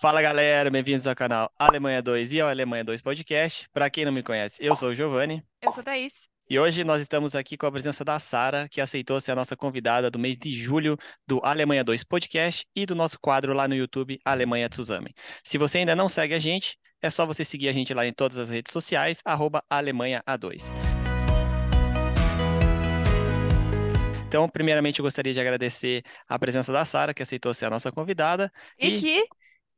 Fala galera, bem-vindos ao canal Alemanha 2 e ao Alemanha 2 Podcast. Para quem não me conhece, eu sou o Giovanni. Eu sou a Thaís. E hoje nós estamos aqui com a presença da Sara, que aceitou ser a nossa convidada do mês de julho do Alemanha 2 Podcast e do nosso quadro lá no YouTube Alemanha Tsuzame. Se você ainda não segue a gente, é só você seguir a gente lá em todas as redes sociais, arroba Alemanha A2. Então, primeiramente, eu gostaria de agradecer a presença da Sara, que aceitou ser a nossa convidada. E, e... que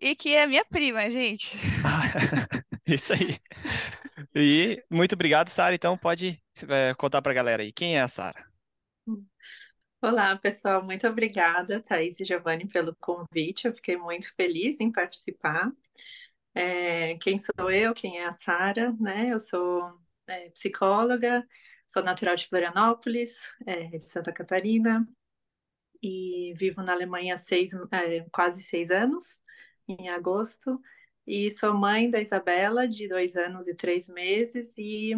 e que é minha prima, gente. Isso aí. E muito obrigado, Sara. Então, pode é, contar para a galera aí. Quem é a Sara? Olá, pessoal. Muito obrigada, Thaís e Giovanni, pelo convite. Eu fiquei muito feliz em participar. É, quem sou eu? Quem é a Sara? Né? Eu sou é, psicóloga, sou natural de Florianópolis, é, de Santa Catarina, e vivo na Alemanha há seis, é, quase seis anos em agosto. E sou mãe da Isabela, de dois anos e três meses, e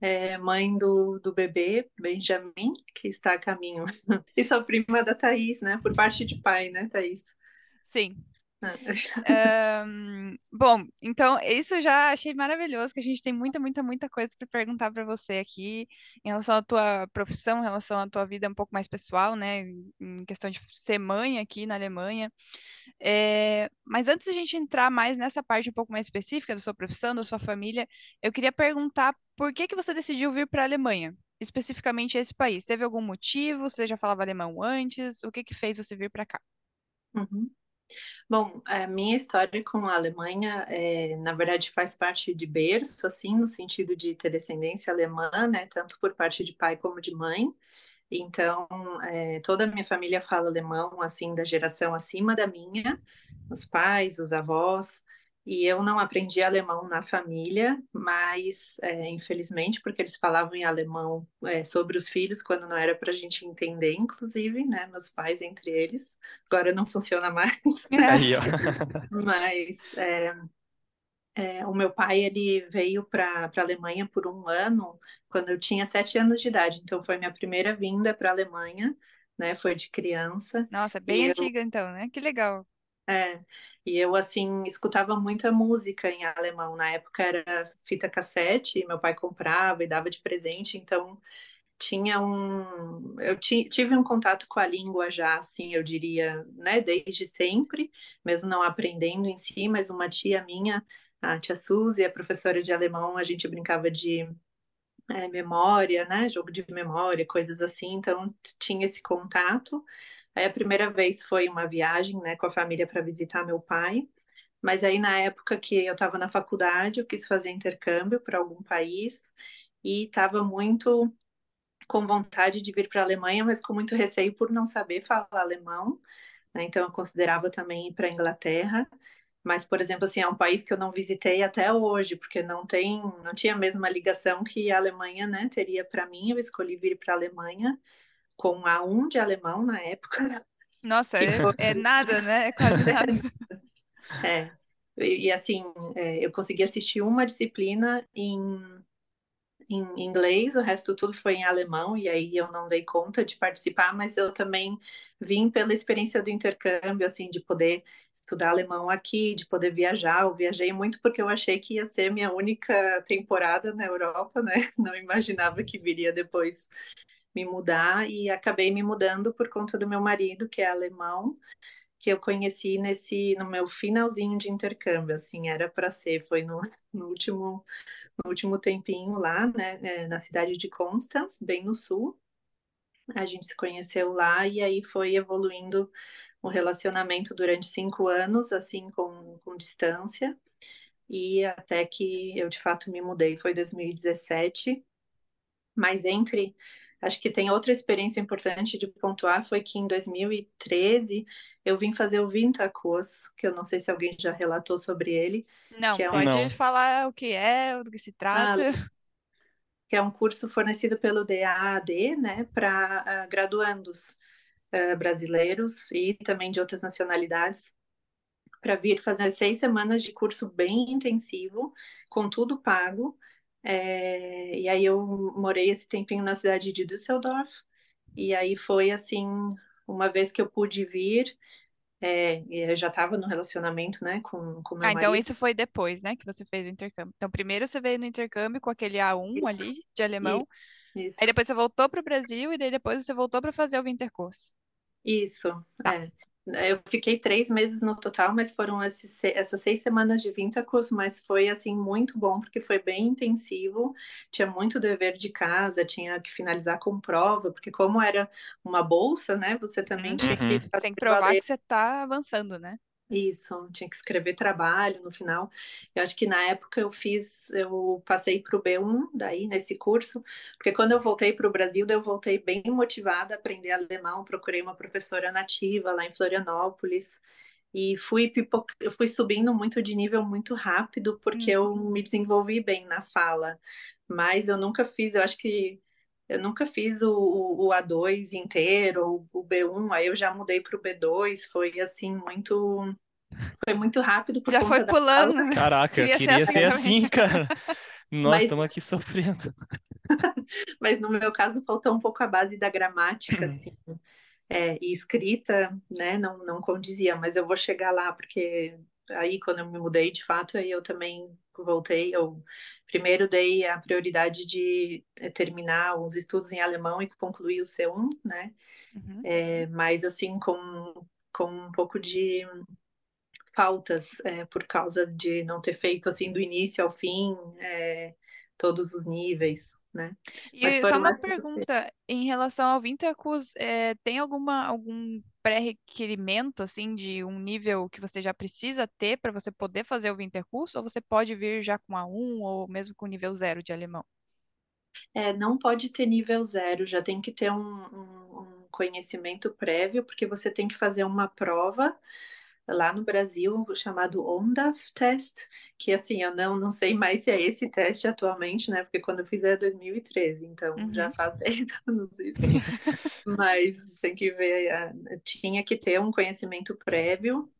é, mãe do, do bebê, Benjamin, que está a caminho. E sou prima da Thaís, né? Por parte de pai, né, Thaís? Sim, um, bom, então isso já achei maravilhoso, que a gente tem muita, muita, muita coisa para perguntar para você aqui em relação à tua profissão, em relação à tua vida um pouco mais pessoal, né? Em questão de ser mãe aqui na Alemanha. É, mas antes de a gente entrar mais nessa parte um pouco mais específica da sua profissão, da sua família, eu queria perguntar por que que você decidiu vir para a Alemanha? Especificamente esse país. Teve algum motivo? Você já falava alemão antes? O que que fez você vir para cá? Uhum. Bom, a minha história com a Alemanha, é, na verdade, faz parte de berço, assim, no sentido de ter descendência alemã, né, tanto por parte de pai como de mãe. Então, é, toda a minha família fala alemão, assim, da geração acima da minha, os pais, os avós. E eu não aprendi alemão na família, mas é, infelizmente, porque eles falavam em alemão é, sobre os filhos quando não era para a gente entender, inclusive, né? Meus pais entre eles. Agora não funciona mais. Aí, ó. mas é, é, o meu pai ele veio para a Alemanha por um ano quando eu tinha sete anos de idade. Então foi minha primeira vinda para a Alemanha, né? Foi de criança. Nossa, bem antiga eu... então, né? Que legal. É, e eu, assim, escutava muita música em alemão. Na época era fita cassete, meu pai comprava e dava de presente, então tinha um. Eu tive um contato com a língua já, assim, eu diria, né, desde sempre, mesmo não aprendendo em si, mas uma tia minha, a tia Suzy, a professora de alemão, a gente brincava de é, memória, né, jogo de memória, coisas assim, então tinha esse contato. Aí a primeira vez foi uma viagem, né, com a família para visitar meu pai. Mas aí na época que eu estava na faculdade, eu quis fazer intercâmbio para algum país e estava muito com vontade de vir para a Alemanha, mas com muito receio por não saber falar alemão. Né? Então eu considerava também ir para a Inglaterra. Mas, por exemplo, assim, é um país que eu não visitei até hoje, porque não tem, não tinha a mesma ligação que a Alemanha, né, teria para mim. Eu escolhi vir para a Alemanha com A1 de alemão na época. Nossa, é, é, nada, né? É quase nada. É. E, e assim, é, eu consegui assistir uma disciplina em, em inglês, o resto tudo foi em alemão, e aí eu não dei conta de participar, mas eu também vim pela experiência do intercâmbio, assim, de poder estudar alemão aqui, de poder viajar. Eu viajei muito porque eu achei que ia ser minha única temporada na Europa, né? Não imaginava que viria depois me mudar e acabei me mudando por conta do meu marido, que é alemão, que eu conheci nesse no meu finalzinho de intercâmbio, assim, era para ser, foi no, no, último no último tempinho lá, né, é, na cidade de Constance, bem no sul. A gente se conheceu lá e aí foi evoluindo o relacionamento durante cinco anos, assim, com, com distância. E até que eu de fato me mudei, foi 2017. Mas entre Acho que tem outra experiência importante de pontuar foi que em 2013 eu vim fazer o Vintacos, que eu não sei se alguém já relatou sobre ele. Não, é pode Não. falar o que é, do que se trata. Ah, que é um curso fornecido pelo DAAD, né, para uh, graduandos uh, brasileiros e também de outras nacionalidades, para vir fazer seis semanas de curso bem intensivo, com tudo pago, é, e aí eu morei esse tempinho na cidade de Düsseldorf, e aí foi assim, uma vez que eu pude vir, É, e eu já estava no relacionamento, né, com, com meu Ah, então marido. isso foi depois, né, que você fez o intercâmbio. Então, primeiro você veio no intercâmbio com aquele A1 ali de alemão, Isso, aí depois você voltou para o Brasil e daí depois você voltou para fazer o Winterkurs. isso, Tá. é. Eu fiquei três meses no total, mas foram esses, se- essas seis semanas de Winterkurs, mas foi assim muito bom, porque foi bem intensivo, tinha muito dever de casa, tinha que finalizar com prova, porque como era uma bolsa, né, você também Uhum. tinha que Uhum. Você fazer tem que provar que você está avançando, né? Isso, tinha que escrever trabalho no final. Eu acho que na época eu fiz, eu passei para o B1 daí nesse curso, porque quando eu voltei para o Brasil, eu voltei bem motivada a aprender alemão, procurei uma professora nativa lá em Florianópolis e fui eu fui subindo muito de nível muito rápido porque eu Uhum. me desenvolvi bem na fala, mas eu nunca fiz, eu acho que eu nunca fiz o, o, o A2 inteiro, o, o B1, aí eu já mudei para o B2, foi assim muito foi muito rápido por Já conta foi pulando, fala, né? Caraca, Queria ser queria assim ser também. assim, cara. Nós mas estamos aqui sofrendo. mas no meu caso faltou um pouco a base da gramática assim, é, e escrita, né, não não condizia, mas eu vou chegar lá porque aí quando eu me mudei de fato, aí eu também voltei, eu primeiro dei a prioridade de eh, terminar os estudos em alemão e concluir o C1, né? Uhum. É, mas assim com com um pouco de faltas é, por causa de não ter feito assim do início ao fim é, todos os níveis, né? Mas E só foram uma pergunta, em relação ao Winterkurs, é, tem alguma, algum pré-requerimento, assim, de um nível que você já precisa ter para você poder fazer o Winterkurs? Ou você pode vir já com A1 ou mesmo com nível zero de alemão? É, não pode ter nível zero, já tem que ter um, um, um conhecimento prévio, porque você tem que fazer uma prova lá no Brasil chamado ONDAF Test, que assim, eu não, não sei mais se é esse teste atualmente, né? Porque quando eu fiz é 2013, então já Uhum. faz 10 anos isso. Mas tem que ver, eh, tinha que ter um conhecimento prévio,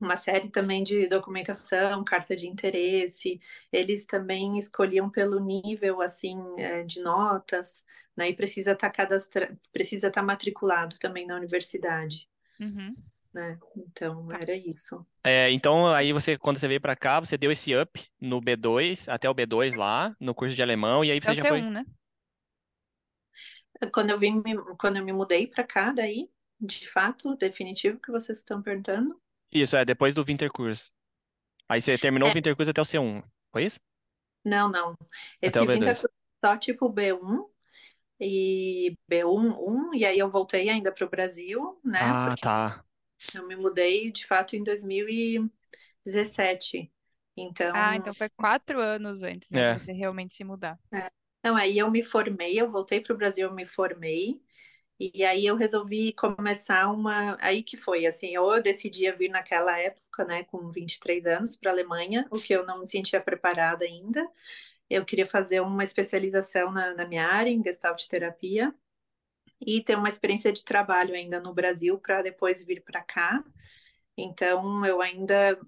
uma série também de documentação, carta de interesse. Eles também escolhiam pelo nível assim eh, de notas, né? E precisa estar cadastra... precisa estar matriculado também na universidade, Uhum. Né? Então Tá. era isso. É, então, aí você, quando você veio pra cá, você deu esse up no B2, até o B2 lá, no curso de alemão, e aí É você o já foi. C1, né? Quando eu vim, me- quando eu me mudei para cá, daí, de fato, definitivo que vocês estão perguntando? Isso, é, depois do Winterkurs. Aí você terminou o É, Winterkurs até o C1, foi isso? não, não. Até o Esse B2. só tipo B1 e B1, 1, e aí eu voltei ainda para o Brasil, né? Ah, Porque tá. Eu me mudei de fato em 2017. Ah, Então, então foi quatro anos antes, né, de É. você realmente se mudar. é. Não, aí eu me formei, eu voltei para o Brasil, eu me formei, e aí eu resolvi começar uma. Aí que foi, assim, ou eu decidia vir naquela época, né, com 23 anos para a Alemanha, o que eu não me sentia preparada ainda. Eu queria fazer uma especialização na, na minha área, em Gestalt terapia, e ter uma experiência de trabalho ainda no Brasil para depois vir para cá. Então, eu ainda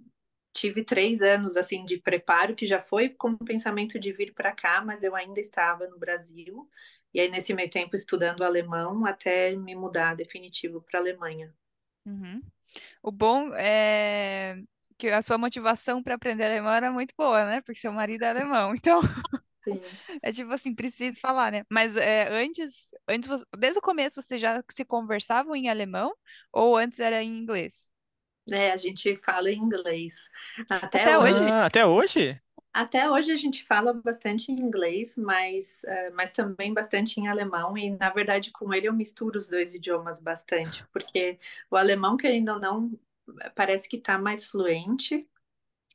tive três anos assim de preparo que já foi com o pensamento de vir para cá, mas eu ainda estava no Brasil e aí nesse meio tempo estudando alemão até me mudar definitivo para Alemanha. Uhum. O bom é que a sua motivação para aprender alemão era muito boa, né? Porque seu marido é alemão, então Sim. é tipo assim, preciso falar, né? Mas é, antes, antes desde o começo vocês já se conversavam em alemão ou antes era em inglês? É, a gente fala em inglês. Até Até hoje? Ah, até hoje? até hoje a gente fala bastante em inglês, mas, eh, mas também bastante em alemão. E na verdade, com ele eu misturo os dois idiomas bastante, porque o alemão, querendo ou não, parece que está mais fluente,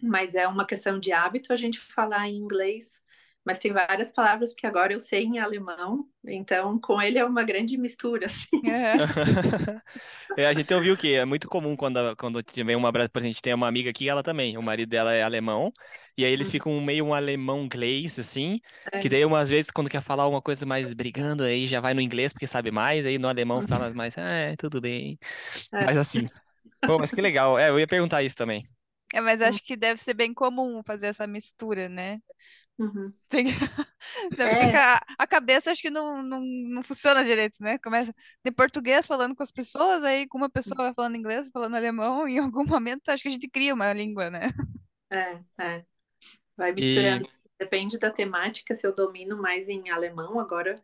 mas é uma questão de hábito a gente falar em inglês. Mas tem várias palavras que agora eu sei em alemão, então com ele é uma grande mistura, assim. Aham. É, a gente ouviu que é muito comum quando, quando vem uma, por exemplo, a gente tem uma amiga aqui, ela também, o marido dela é alemão, e aí eles Hum, ficam meio um alemão inglês, assim, que é. daí umas vezes quando quer falar uma coisa mais brigando, aí já vai no inglês porque sabe mais, aí no alemão fala mais, ah, é, tudo bem, É. mas assim, pô, mas que legal, é, eu ia perguntar isso também. É, mas Hum, acho que deve ser bem comum fazer essa mistura, né? Uhum. Tem É. fica- a cabeça acho que não, não, não funciona direito, né? Começa de português falando com as pessoas, aí com uma pessoa vai falando inglês, falando alemão, e em algum momento acho que a gente cria uma língua, né? É, é. Vai E misturando. Depende da temática, se eu domino mais em alemão agora,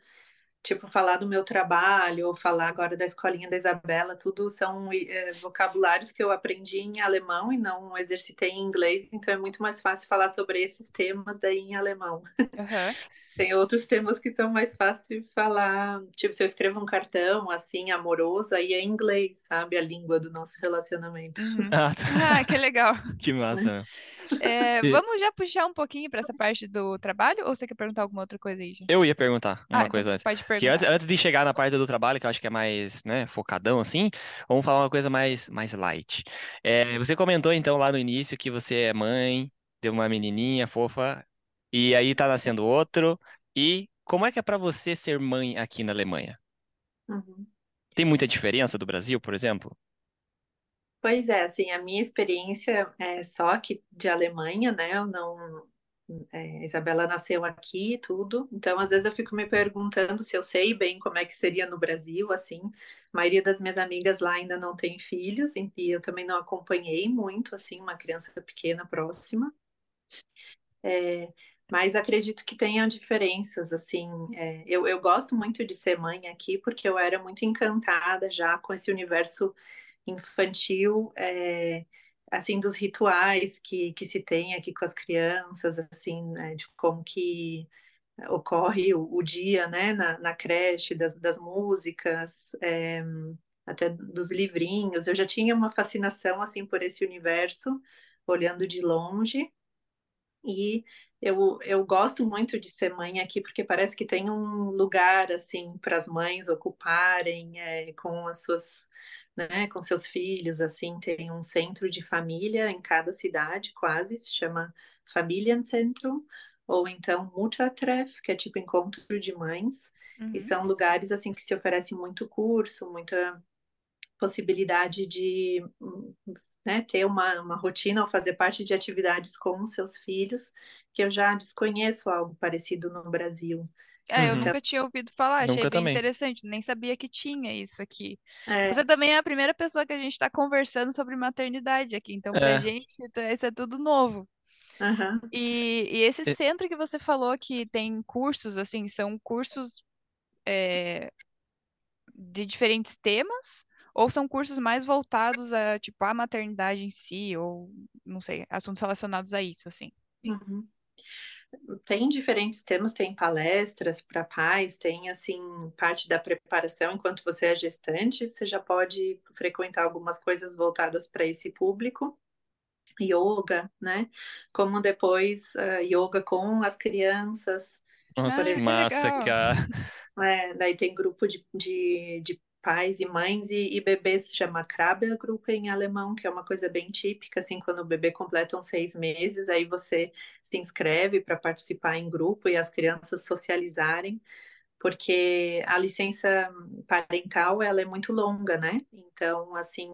tipo, falar do meu trabalho, ou falar agora da escolinha da Isabela, tudo são eh, vocabulários que eu aprendi em alemão e não exercitei em inglês, então é muito mais fácil falar sobre esses temas daí em alemão. Aham. Tem outros temas que são mais fáceis de falar, tipo, se eu escrevo um cartão, assim, amoroso, aí é inglês, sabe? A língua do nosso relacionamento. Uhum. Ah, tá. Ah, que legal. Que massa. É, E- vamos já puxar um pouquinho para essa parte do trabalho, ou você quer perguntar alguma outra coisa aí, gente? Eu ia perguntar Ah, uma então coisa antes. pode Que antes, perguntar. antes de chegar na parte do trabalho, que eu acho que é mais, né, focadão assim, vamos falar uma coisa mais, mais light. É, você comentou então lá no início que você é mãe de uma menininha fofa e aí tá nascendo outro. E como é que é pra você ser mãe aqui na Alemanha? Uhum. Tem muita diferença do Brasil, por exemplo? Pois é, assim, a minha experiência é só aqui de Alemanha, né? Eu não. é, Isabela nasceu aqui e tudo, então às vezes eu fico me perguntando se eu sei bem como é que seria no Brasil, assim. A maioria das minhas amigas lá ainda não tem filhos, e eu também não acompanhei muito, assim, uma criança pequena próxima. É, mas acredito que tenham diferenças, assim. é, eu, eu gosto muito de ser mãe aqui porque eu era muito encantada já com esse universo infantil, é, assim, dos rituais que, que se tem aqui com as crianças, assim, né, de como que ocorre o, o dia, né, na, na creche, das, das músicas, é, até dos livrinhos. Eu já tinha uma fascinação, assim, por esse universo, olhando de longe. E eu, eu gosto muito de ser mãe aqui, porque parece que tem um lugar, assim, para as mães ocuparem é, com as suas, né, com seus filhos, assim, tem um centro de família em cada cidade, quase, se chama Familienzentrum, ou então Muttertreff, que é tipo encontro de mães, e Uhum. são lugares, assim, que se oferece muito curso, muita possibilidade de né, ter uma, uma rotina ou fazer parte de atividades com os seus filhos, que eu já desconheço algo parecido no Brasil. É, eu Uhum. nunca tinha ouvido falar, achei Nunca bem também. interessante, nem sabia que tinha isso aqui. É, Você também é a primeira pessoa que a gente está conversando sobre maternidade aqui, então pra É. gente isso é tudo novo. aham. E, e esse É. centro que você falou que tem cursos, assim, são cursos é, de diferentes temas? Ou são cursos mais voltados a, tipo, a maternidade em si, ou, não sei, assuntos relacionados a isso, assim? Uhum. Tem diferentes temas, tem palestras para pais, tem assim parte da preparação enquanto você é gestante, você já pode frequentar algumas coisas voltadas para esse público. Yoga, né? Como depois uh, yoga com as crianças. Nossa, Ah, que que massa, legal. cara. É, daí tem grupo de, de, de pais e mães e, e bebês, se chama Krabbelgruppe em alemão, que é uma coisa bem típica, assim, quando o bebê completa uns seis meses, aí você se inscreve para participar em grupo e as crianças socializarem, porque a licença parental, ela é muito longa, né? Então, assim,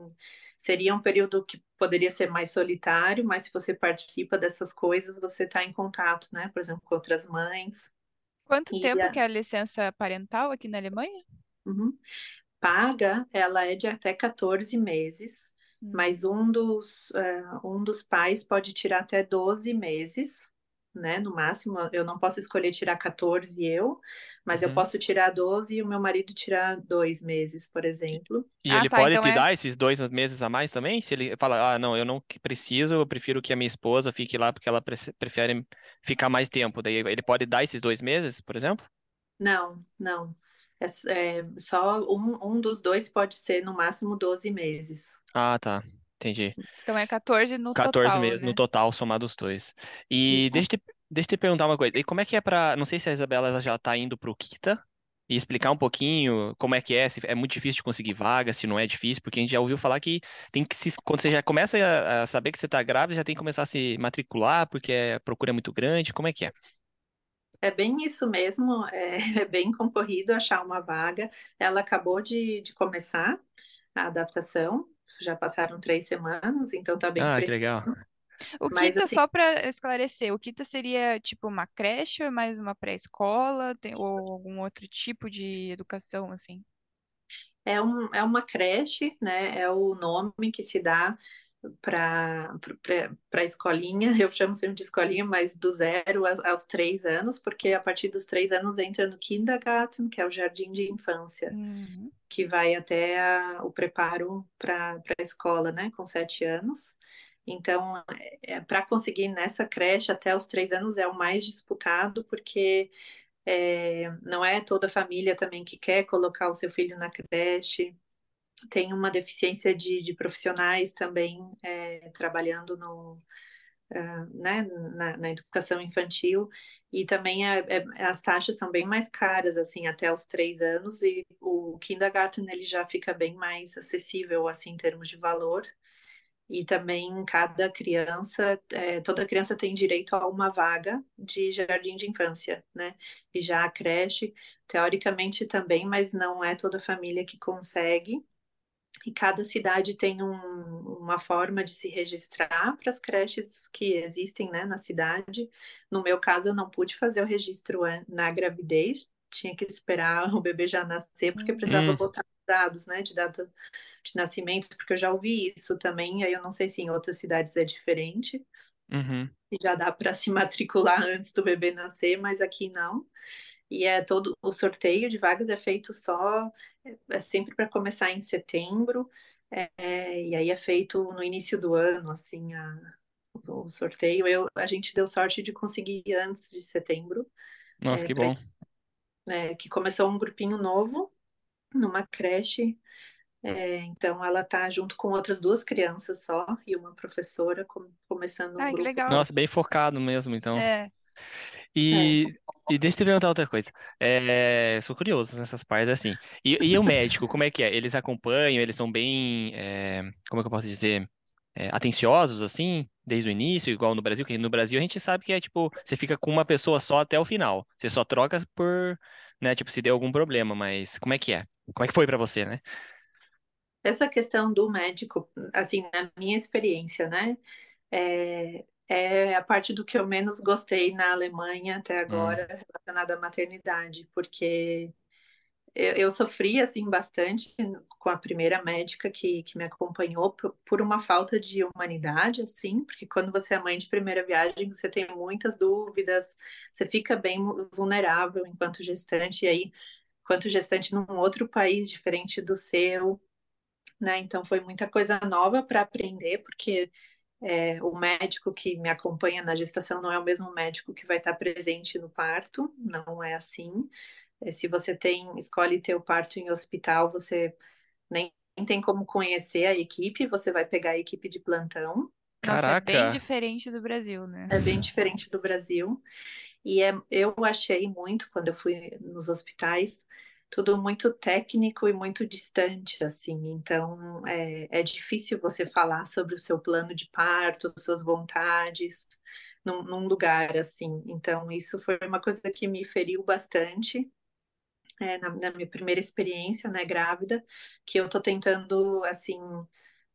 seria um período que poderia ser mais solitário, mas se você participa dessas coisas, você está em contato, né? Por exemplo, com outras mães. Quanto E tempo a- que é a licença parental aqui na Alemanha? Uhum. Paga, ela é de até 14 meses, Hum. mas um dos, eh, um dos pais pode tirar até 12 meses, né? No máximo, eu não posso escolher tirar 14 eu, mas eu Uhum. posso tirar 12 e o meu marido tirar dois meses, por exemplo. E Ah, ele tá, pode então te é- dar esses dois meses a mais também? Se ele fala, ah, não, eu não preciso, eu prefiro que a minha esposa fique lá porque ela prefere ficar mais tempo. Daí ele pode dar esses dois meses, por exemplo? Não, não. É, é só um, um dos dois pode ser no máximo 12 meses. Ah, tá. Entendi. Então é 14 no 14 total, meses no né? total, somado os dois. E Isso. deixa eu te, deixa eu te perguntar uma coisa. E como é que é pra. Não sei se a Isabela ela já tá indo pro Kita e explicar um pouquinho como é que é, se é muito difícil de conseguir vaga, se não é difícil, porque a gente já ouviu falar que tem que se. Quando você já começa a, a saber que você tá grávida, já tem que começar a se matricular, porque a procura é muito grande. Como é que é? É bem isso mesmo, é, é bem concorrido achar uma vaga. Ela acabou de, de começar a adaptação, já passaram três semanas, então tá bem Ah, que legal. O Mas Kita, assim, só para esclarecer, o Kita seria tipo uma creche, ou mais uma pré-escola, tem- ou algum outro tipo de educação, assim? é, um, é uma creche, né? É o nome que se dá para a escolinha. Eu chamo sempre de escolinha, mas do zero aos, aos três anos, porque a partir dos três anos entra no kindergarten, que é o jardim de infância, Uhum. que vai até a- o preparo para a escola, né? Com sete anos. Então, é, para conseguir nessa creche até os três anos é o mais disputado, porque é, não é toda família também que quer colocar o seu filho na creche. Tem uma deficiência de, de profissionais também é, trabalhando no, ah, né, na, na educação infantil. E também é- é- as taxas são bem mais caras, assim, até os três anos. E o kindergarten, ele já fica bem mais acessível, assim, em termos de valor. E também cada criança, é, toda criança tem direito a uma vaga de jardim de infância, né? E já a creche, teoricamente também, mas não é toda família que consegue. E cada cidade tem um- uma forma de se registrar para as creches que existem, né, na cidade. No meu caso, eu não pude fazer o registro na gravidez, tinha que esperar o bebê já nascer, porque precisava Hum, botar dados, né, de data de nascimento, porque eu já ouvi isso também, aí eu não sei se em outras cidades é diferente, uhum. e já dá para se matricular antes do bebê nascer, mas aqui não. E é todo o sorteio de vagas é feito só, é sempre para começar em setembro, é, e aí é feito no início do ano, assim, a, o sorteio. Eu, a gente deu sorte de conseguir antes de setembro, Nossa, é, que pra, bom. é, que começou um grupinho novo numa creche É, então, ela tá junto com outras duas crianças só e uma professora com- começando um Ai, grupo. legal. Nossa, bem focado mesmo, então. É. É, E, e deixa eu te perguntar outra coisa. É, sou curioso nessas partes, assim. E, e o médico, como é que é? Eles acompanham, eles são bem, é, como é que eu posso dizer? É, atenciosos, assim, desde o início, igual no Brasil, que no Brasil a gente sabe que é tipo, você fica com uma pessoa só até o final. Você só troca por, né, tipo, se deu algum problema, mas como é que é? Como é que foi pra você, né? Essa questão do médico, assim, na minha experiência, né, é, é a parte do que eu menos gostei na Alemanha até Hum, agora relacionada à maternidade, porque eu, eu sofri, assim, bastante com a primeira médica que, que me acompanhou por, por uma falta de humanidade, assim, porque quando você é mãe de primeira viagem, você tem muitas dúvidas, você fica bem vulnerável enquanto gestante, e aí, enquanto gestante num outro país diferente do seu, né? Então foi muita coisa nova para aprender, porque é, o médico que me acompanha na gestação não é o mesmo médico que vai estar presente no parto, não é assim. É, se você tem, escolhe ter o parto em hospital, você nem tem como conhecer a equipe, você vai pegar a equipe de plantão. Nossa, é bem Caraca! diferente do Brasil, né? É bem diferente do Brasil. E é, eu achei muito, quando eu fui nos hospitais, tudo muito técnico e muito distante, assim. Então, é, é difícil você falar sobre o seu plano de parto, suas vontades, num, num lugar assim. Então, isso foi uma coisa que me feriu bastante. é, na, na minha primeira experiência, né, grávida, que eu tô tentando, assim,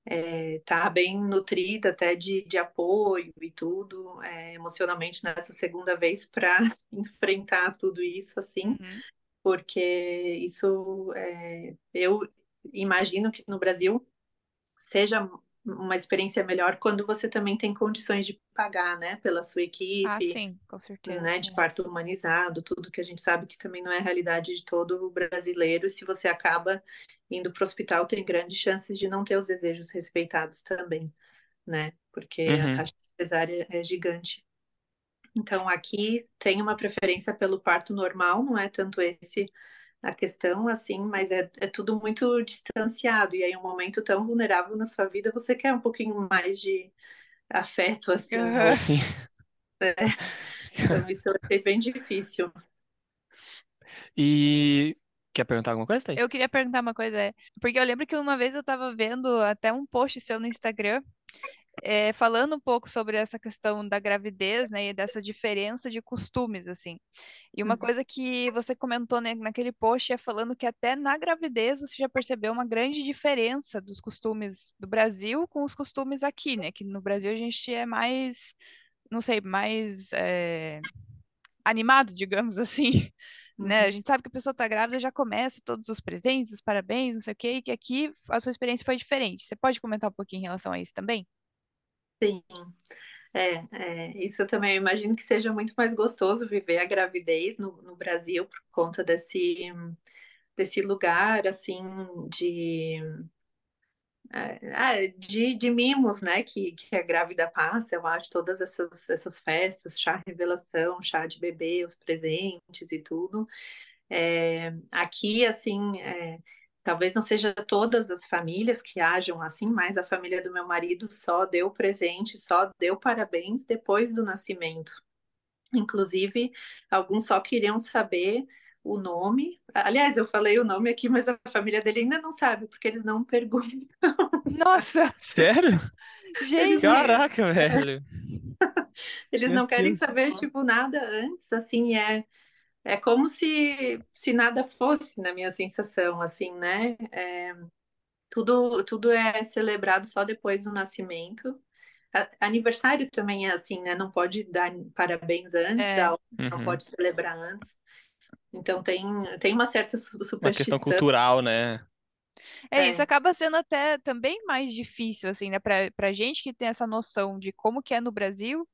é, tá bem nutrida até de, de apoio e tudo, é, emocionalmente nessa segunda vez para enfrentar tudo isso, assim, Uhum. Porque isso é, eu imagino que no Brasil seja uma experiência melhor quando você também tem condições de pagar, né, pela sua Ah, equipe, sim, com certeza. né, de é. parto humanizado, tudo que a gente sabe que também não é a realidade de todo brasileiro. Se você acaba indo para o hospital, tem grandes chances de não ter os desejos respeitados também, né? Porque a Uhum. taxa cesárea é gigante. Então, aqui tem uma preferência pelo parto normal, não é tanto esse a questão, assim, mas é, é tudo muito distanciado. E aí, um momento tão vulnerável na sua vida, você quer um pouquinho mais de afeto, assim, ou, Sim. né? Então, isso eu achei bem difícil. E quer perguntar alguma coisa, Thaís? Eu queria perguntar uma coisa, é, porque eu lembro que uma vez eu tava vendo até um post seu no Instagram, é, falando um pouco sobre essa questão da gravidez, né, e dessa diferença de costumes, assim. E uma Uhum. coisa que você comentou, né, naquele post é falando que até na gravidez você já percebeu uma grande diferença dos costumes do Brasil com os costumes aqui, né? Que no Brasil a gente é mais, não sei, mais é, animado, digamos assim. Né? A Uhum. gente sabe que a pessoa está grávida já começa todos os presentes, os parabéns, não sei o quê, e que aqui a sua experiência foi diferente. Você pode comentar um pouquinho em relação a isso também? Sim, é, é, isso eu também imagino que seja muito mais gostoso viver a gravidez no, no Brasil por conta desse, desse lugar, assim, de, é, ah, de, de mimos, né, que, que a grávida passa, eu acho, todas essas, essas festas, chá revelação, chá de bebê, os presentes e tudo. É, aqui, assim, é, talvez não seja todas as famílias que ajam assim, mas a família do meu marido só deu presente, só deu parabéns depois do nascimento. Inclusive, alguns só queriam saber o nome. Aliás, eu falei o nome aqui, mas a família dele ainda não sabe, porque eles não perguntam. Nossa, Sério? gente! Caraca, velho. Eles Meu não querem Deus. saber, tipo, nada antes, assim, é, é como se, se nada fosse, na minha sensação, assim, né? É, tudo, tudo é celebrado só depois do nascimento. Aniversário também é assim, né? Não pode dar parabéns antes, É, dar, não Uhum. pode celebrar antes. Então tem, tem uma certa su- Uma questão superstição. cultural, né? é isso É, acaba sendo até também mais difícil, assim, né? Pra, pra gente que tem essa noção de como que é no Brasil,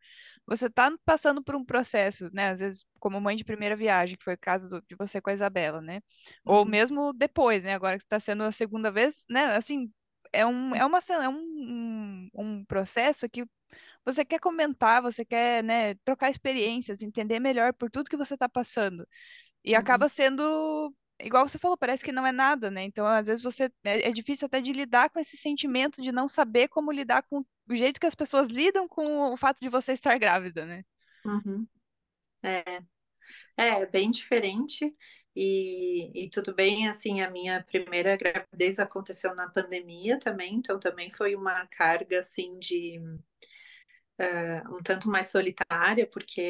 você tá passando por um processo, né? Às vezes, como mãe de primeira viagem, que foi o caso do- de você com a Isabela, né? Ou uhum, mesmo depois, né? Agora que está sendo a segunda vez, né? Assim, é um, é uma, é um, um, um processo que você quer comentar, você quer, né, trocar experiências, entender melhor por tudo que você está passando. E uhum, acaba sendo, igual você falou, parece que não é nada, né? Então, às vezes você é, é difícil até de lidar com esse sentimento de não saber como lidar com o jeito que as pessoas lidam com o fato de você estar grávida, né? uhum. É, é bem diferente. E, e tudo bem, assim, a minha primeira gravidez aconteceu na pandemia também, então também foi uma carga, assim, de um tanto mais solitária, porque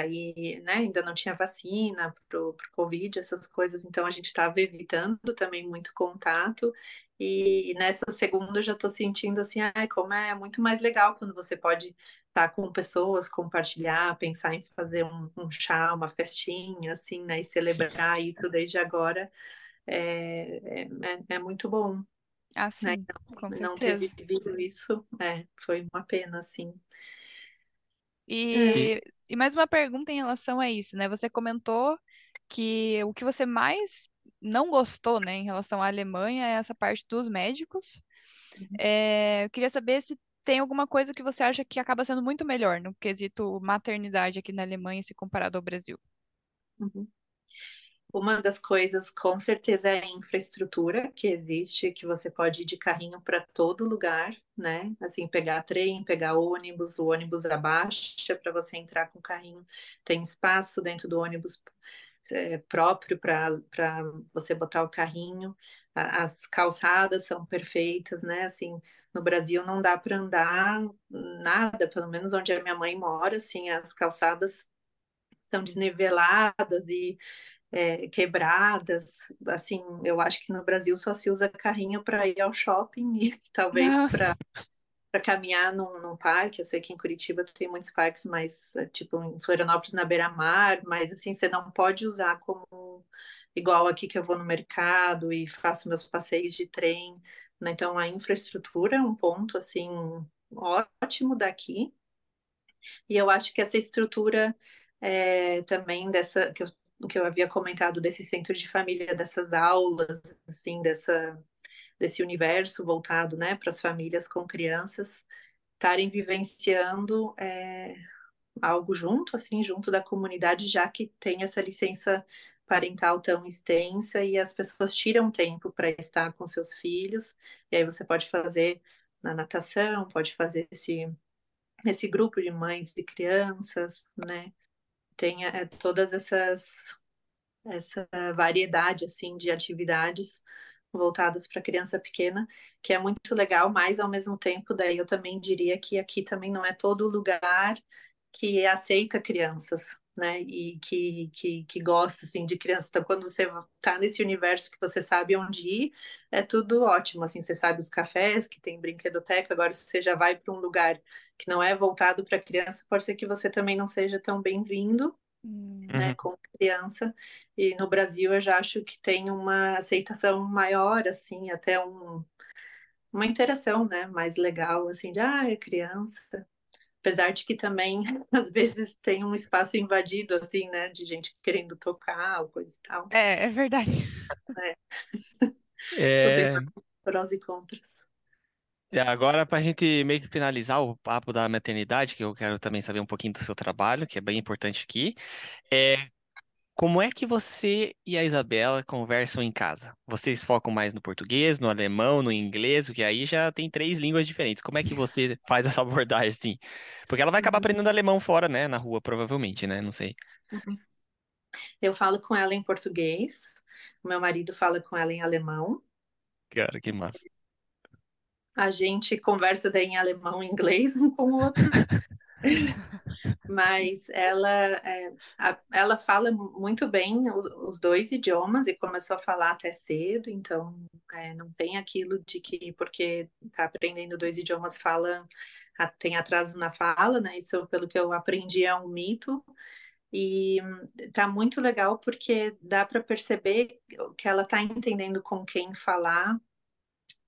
aí, né, ainda não tinha vacina pro, pro Covid, essas coisas, então a gente estava evitando também muito contato. E nessa segunda eu já estou sentindo assim, ai, como é muito mais legal quando você pode estar com pessoas, compartilhar, pensar em fazer um, um chá, uma festinha, assim, né, e Sim. celebrar isso desde agora. É, é, é é muito bom, Ah, né? sim, com Não ter certeza. vivido isso, é, foi uma pena, assim. É. E, E, e mais uma pergunta em relação a isso, né? Você comentou que o que você mais não gostou, né, em relação à Alemanha é essa parte dos médicos. É, eu queria saber se tem alguma coisa que você acha que acaba sendo muito melhor no quesito maternidade aqui na Alemanha se comparado ao Brasil. Uhum. Uma das coisas, com certeza, é a infraestrutura que existe, que você pode ir de carrinho para todo lugar, né? Assim, pegar trem, pegar ônibus, o ônibus abaixa para você entrar com o carrinho. Tem espaço dentro do ônibus é, próprio para você botar o carrinho. As calçadas são perfeitas, né? Assim, no Brasil não dá para andar nada, pelo menos onde a minha mãe mora, assim, as calçadas são desniveladas e é, quebradas. Assim, eu acho que no Brasil só se usa carrinho para ir ao shopping e talvez Não. para para caminhar num, num parque. Eu sei que em Curitiba tem muitos parques, mas é, tipo em Florianópolis na beira-mar, mas assim, você não pode usar como igual aqui que eu vou no mercado e faço meus passeios de trem. né? Então a infraestrutura é um ponto assim ótimo daqui. E eu acho que essa estrutura é, também dessa que eu, que eu havia comentado desse centro de família, dessas aulas, assim, dessa, desse universo voltado, né, para as famílias com crianças estarem vivenciando é, algo junto, assim, junto da comunidade, já que tem essa licença parental tão extensa e as pessoas tiram tempo para estar com seus filhos, e aí você pode fazer na natação, pode fazer esse esse grupo de mães e crianças, né? Tem é, todas essas essa variedade assim de atividades voltadas para criança pequena, que é muito legal, mas ao mesmo tempo, daí eu também diria que aqui também não é todo lugar que aceita crianças, né? E que, que, que gosta assim de crianças. Então, quando você está nesse universo que você sabe onde ir, é tudo ótimo. Assim, você sabe os cafés que tem brinquedoteca. Agora, se você já vai para um lugar que não é voltado para criança, pode ser que você também não seja tão bem-vindo. Né, uhum. com criança e no Brasil eu já acho que tem uma aceitação maior assim até um, uma interação né mais legal assim de ah é criança Apesar de que também, às vezes, tem um espaço invadido, assim, né? De gente querendo tocar ou coisa e tal. É, é verdade. É. É... Prós e contras. E agora, para a gente meio que finalizar o papo da maternidade, que eu quero também saber um pouquinho do seu trabalho, que é bem importante aqui, é como é que você e a Isabela conversam em casa? Vocês focam mais no português, no alemão, no inglês, que aí já tem três línguas diferentes. Como é que você faz essa abordagem assim? Porque ela vai acabar Uhum. aprendendo alemão fora, né? Na rua, provavelmente, né? Não sei. Uhum. Eu falo com ela em português, o meu marido fala com ela em alemão. Cara, que massa. A gente conversa daí em alemão e inglês um com o outro. Mas ela, é, a, ela fala muito bem os dois idiomas e começou a falar até cedo, então é, não tem aquilo de que porque está aprendendo dois idiomas fala tem atraso na fala, né? Isso pelo que eu aprendi é um mito. E tá muito legal porque dá para perceber que ela está entendendo com quem falar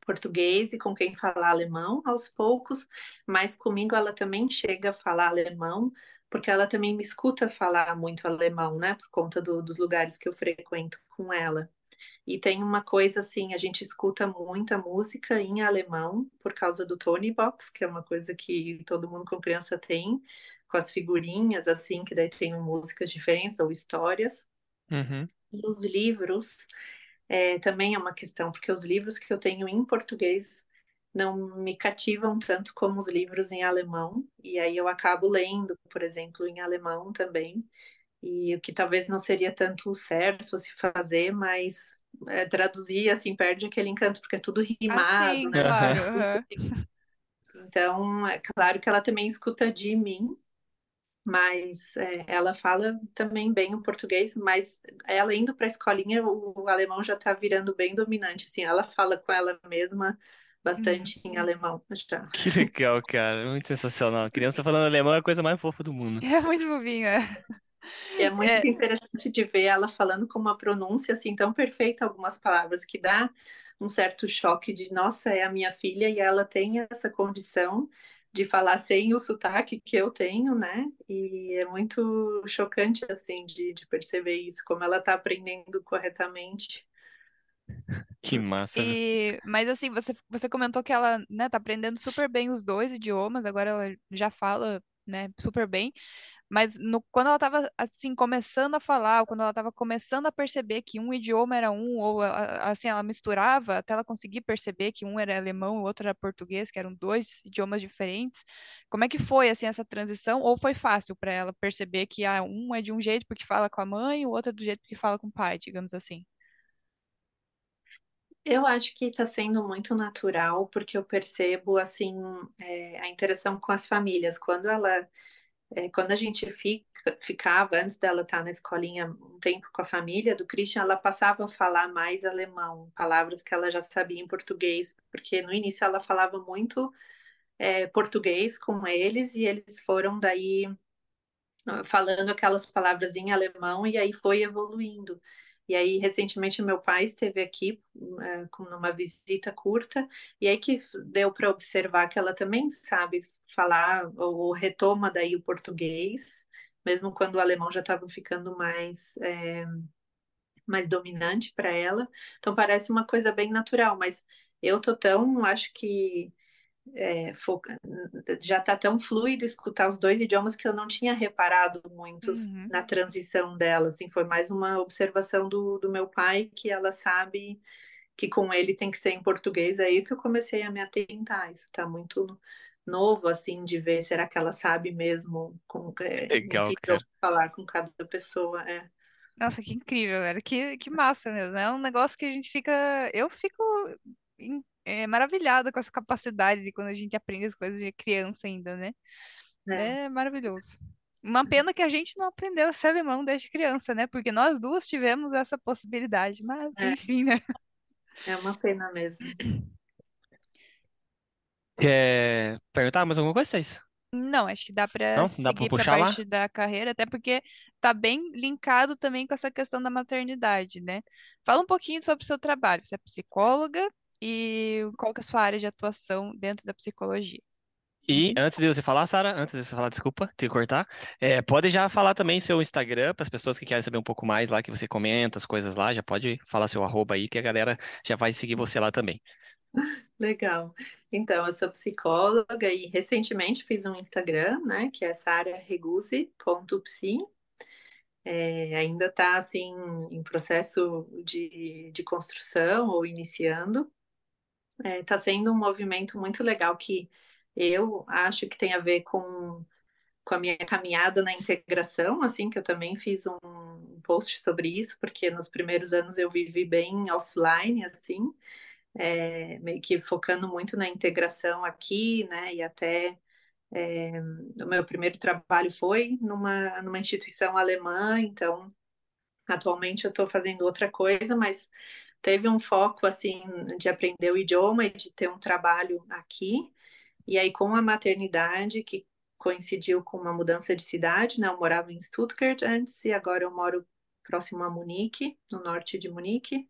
português e com quem falar alemão aos poucos, mas comigo ela também chega a falar alemão, porque ela também me escuta falar muito alemão, né, por conta do, dos lugares que eu frequento com ela. E tem uma coisa assim, a gente escuta muita música em alemão por causa do Tony Box, que é uma coisa que todo mundo com criança tem, com as figurinhas assim, que daí tem músicas diferentes ou histórias. Uhum. E os livros é, também é uma questão, porque os livros que eu tenho em português não me cativam tanto como os livros em alemão, e aí eu acabo lendo, por exemplo, em alemão também, e o que talvez não seria tanto certo se fazer, mas é, traduzir assim perde aquele encanto, porque é tudo rimado, ah, sim, né? Claro. Então, é claro que ela também escuta de mim, mas é, ela fala também bem o português, mas ela indo para a escolinha, o, o, alemão já está virando bem dominante, assim, ela fala com ela mesma bastante uhum. em alemão já. Que legal, cara, muito sensacional. A criança falando alemão é a coisa mais fofa do mundo. É muito bobinha. É muito é. interessante de ver ela falando com uma pronúncia assim tão perfeita algumas palavras que dá um certo choque de nossa, é a minha filha e ela tem essa condição de falar sem o sotaque que eu tenho, né? E é muito chocante, assim, de, de perceber isso, como ela está aprendendo corretamente. Que massa. E, mas assim, você, você comentou que ela, né, tá aprendendo super bem os dois idiomas, agora ela já fala, né, super bem. Mas no, quando ela estava assim começando a falar, ou quando ela estava começando a perceber que um idioma era um, ou assim ela misturava até ela conseguir perceber que um era alemão, o outro era português, que eram dois idiomas diferentes. Como é que foi assim essa transição? Ou foi fácil para ela perceber que ah, um é de um jeito porque fala com a mãe, o outro é do jeito porque fala com o pai, digamos assim? Eu acho que está sendo muito natural, porque eu percebo assim é, a interação com as famílias. Quando ela é, quando a gente fica, ficava, antes dela estar na escolinha um tempo com a família do Christian, ela passava a falar mais alemão, palavras que ela já sabia em português, porque no início ela falava muito é, português com eles e eles foram daí ah, falando aquelas palavras em alemão e aí foi evoluindo. E aí, recentemente, meu pai esteve aqui é, com uma visita curta, e aí que deu para observar que ela também sabe falar ou retoma daí o português, mesmo quando o alemão já estava ficando mais é, mais dominante para ela. Então parece uma coisa bem natural, mas eu tô tão, acho que é, foca... já está tão fluido escutar os dois idiomas que eu não tinha reparado muito uhum. na transição dela. Assim, foi mais uma observação do, do meu pai que ela sabe que com ele tem que ser em português. Aí que eu comecei a me atentar. Isso está muito novo, assim, de ver, será que ela sabe mesmo com, é, Legal, falar com cada pessoa, é. Nossa, que incrível, velho. Que, que massa mesmo. É um negócio que a gente fica. Eu fico é, maravilhada com essa capacidade de quando a gente aprende as coisas de criança ainda, né? É, É maravilhoso. Uma pena que a gente não aprendeu a ser alemão desde criança, né? Porque nós duas tivemos essa possibilidade. Mas, é, enfim, né? é uma pena mesmo. Quer perguntar mais alguma coisa, Thaís? Não, acho que dá para Não? Dá pra seguir puxar lá? parte da carreira, até porque tá bem linkado também com essa questão da maternidade, né? Fala um pouquinho sobre o seu trabalho. Você é psicóloga e qual que é a sua área de atuação dentro da psicologia? E Uhum. antes de você falar, Sara, antes de você falar, desculpa te cortar, é, pode já falar também seu Instagram para as pessoas que querem saber um pouco mais lá, que você comenta as coisas lá, já pode falar seu arroba aí, que a galera já vai seguir você lá também. Legal. Então, eu sou psicóloga e recentemente fiz um Instagram, né, que é sarareguzi.psi. É, ainda está, assim, em processo de, de construção ou iniciando. Está sendo um movimento muito legal que eu acho que tem a ver com, com a minha caminhada na integração, assim, que eu também fiz um post sobre isso, porque nos primeiros anos eu vivi bem offline, assim, é, meio que focando muito na integração aqui, né? E até é, o meu primeiro trabalho foi numa, numa instituição alemã, então atualmente eu estou fazendo outra coisa, mas teve um foco assim de aprender o idioma e de ter um trabalho aqui. E aí com a maternidade que coincidiu com uma mudança de cidade, né? Eu morava em Stuttgart antes e agora eu moro próximo a Munique, no norte de Munique.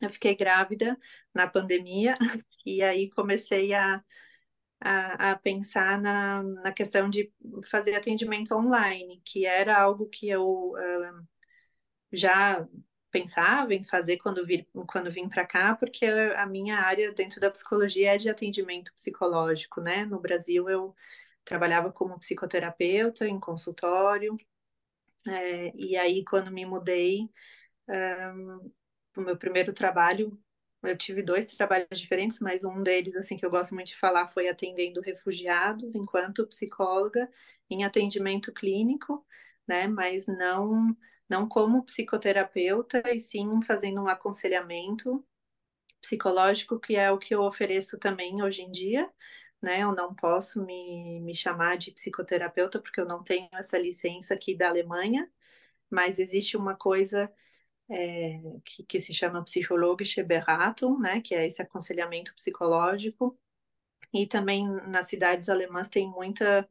Eu fiquei grávida na pandemia e aí comecei a, a, a pensar na, na questão de fazer atendimento online, que era algo que eu uh, já pensava em fazer quando, vir, quando vim para cá, porque a minha área dentro da psicologia é de atendimento psicológico, né? No Brasil eu trabalhava como psicoterapeuta em consultório, é, e aí quando me mudei, um, o meu primeiro trabalho, eu tive dois trabalhos diferentes, mas um deles, assim, que eu gosto muito de falar foi atendendo refugiados enquanto psicóloga em atendimento clínico, né, mas não não como psicoterapeuta, e sim fazendo um aconselhamento psicológico, que é o que eu ofereço também hoje em dia, né, eu não posso me, me chamar de psicoterapeuta porque eu não tenho essa licença aqui da Alemanha, mas existe uma coisa é, que, que, se chama Psychologische Beratung, né, que é esse aconselhamento psicológico. E também nas cidades alemãs tem muita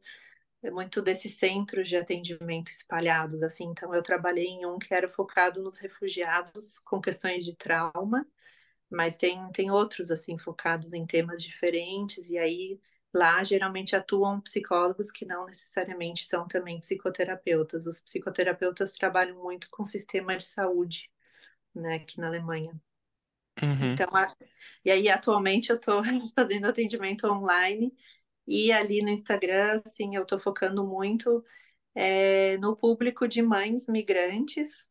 muito desses centros de atendimento espalhados, assim. Então eu trabalhei em um que era focado nos refugiados com questões de trauma, mas tem tem outros assim focados em temas diferentes e aí lá geralmente atuam psicólogos que não necessariamente são também psicoterapeutas. Os psicoterapeutas trabalham muito com o sistema de saúde, né, aqui na Alemanha. Uhum. Então, a... e aí atualmente eu estou fazendo atendimento online e ali no Instagram, assim, eu estou focando muito é, no público de mães migrantes,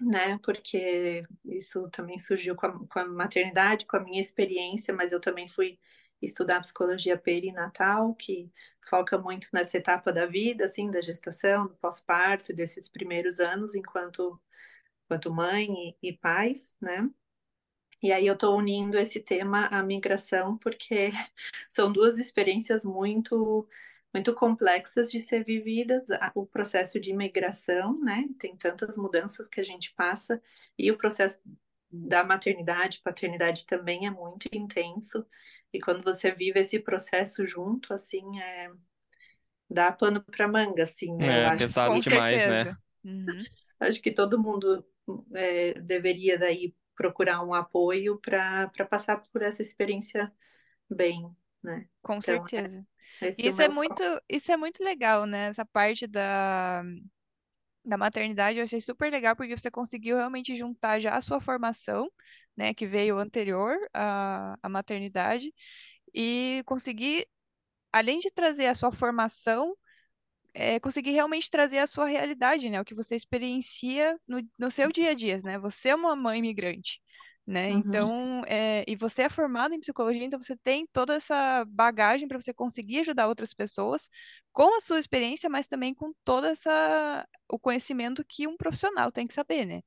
né? Porque isso também surgiu com a, com a maternidade, com a minha experiência, mas eu também fui estudar psicologia perinatal, que foca muito nessa etapa da vida, assim, da gestação, do pós-parto, desses primeiros anos enquanto, enquanto mãe e, e pais, né? E aí eu estou unindo esse tema à migração, porque são duas experiências muito muito complexas de ser vividas, o processo de imigração, né? Tem tantas mudanças que a gente passa, e o processo da maternidade, paternidade também é muito intenso. E quando você vive esse processo junto, assim, é... dá pano para manga, assim, né? É, acho, pesado Com demais, né? certeza. Uhum. acho que todo mundo é, deveria daí procurar um apoio para passar por essa experiência bem, né? Com Então, certeza. esse é Isso é muito, foco. isso é muito legal, né? Essa parte da, da maternidade eu achei super legal porque você conseguiu realmente juntar já a sua formação, né, que veio anterior à, à maternidade, e conseguir, além de trazer a sua formação, é, conseguir realmente trazer a sua realidade, né? O que você experiencia no, no seu dia a dia, né? Você é uma mãe migrante, né? Uhum. Então, é, e você é formado em psicologia, então você tem toda essa bagagem para você conseguir ajudar outras pessoas com a sua experiência, mas também com toda essa o conhecimento que um profissional tem que saber, né?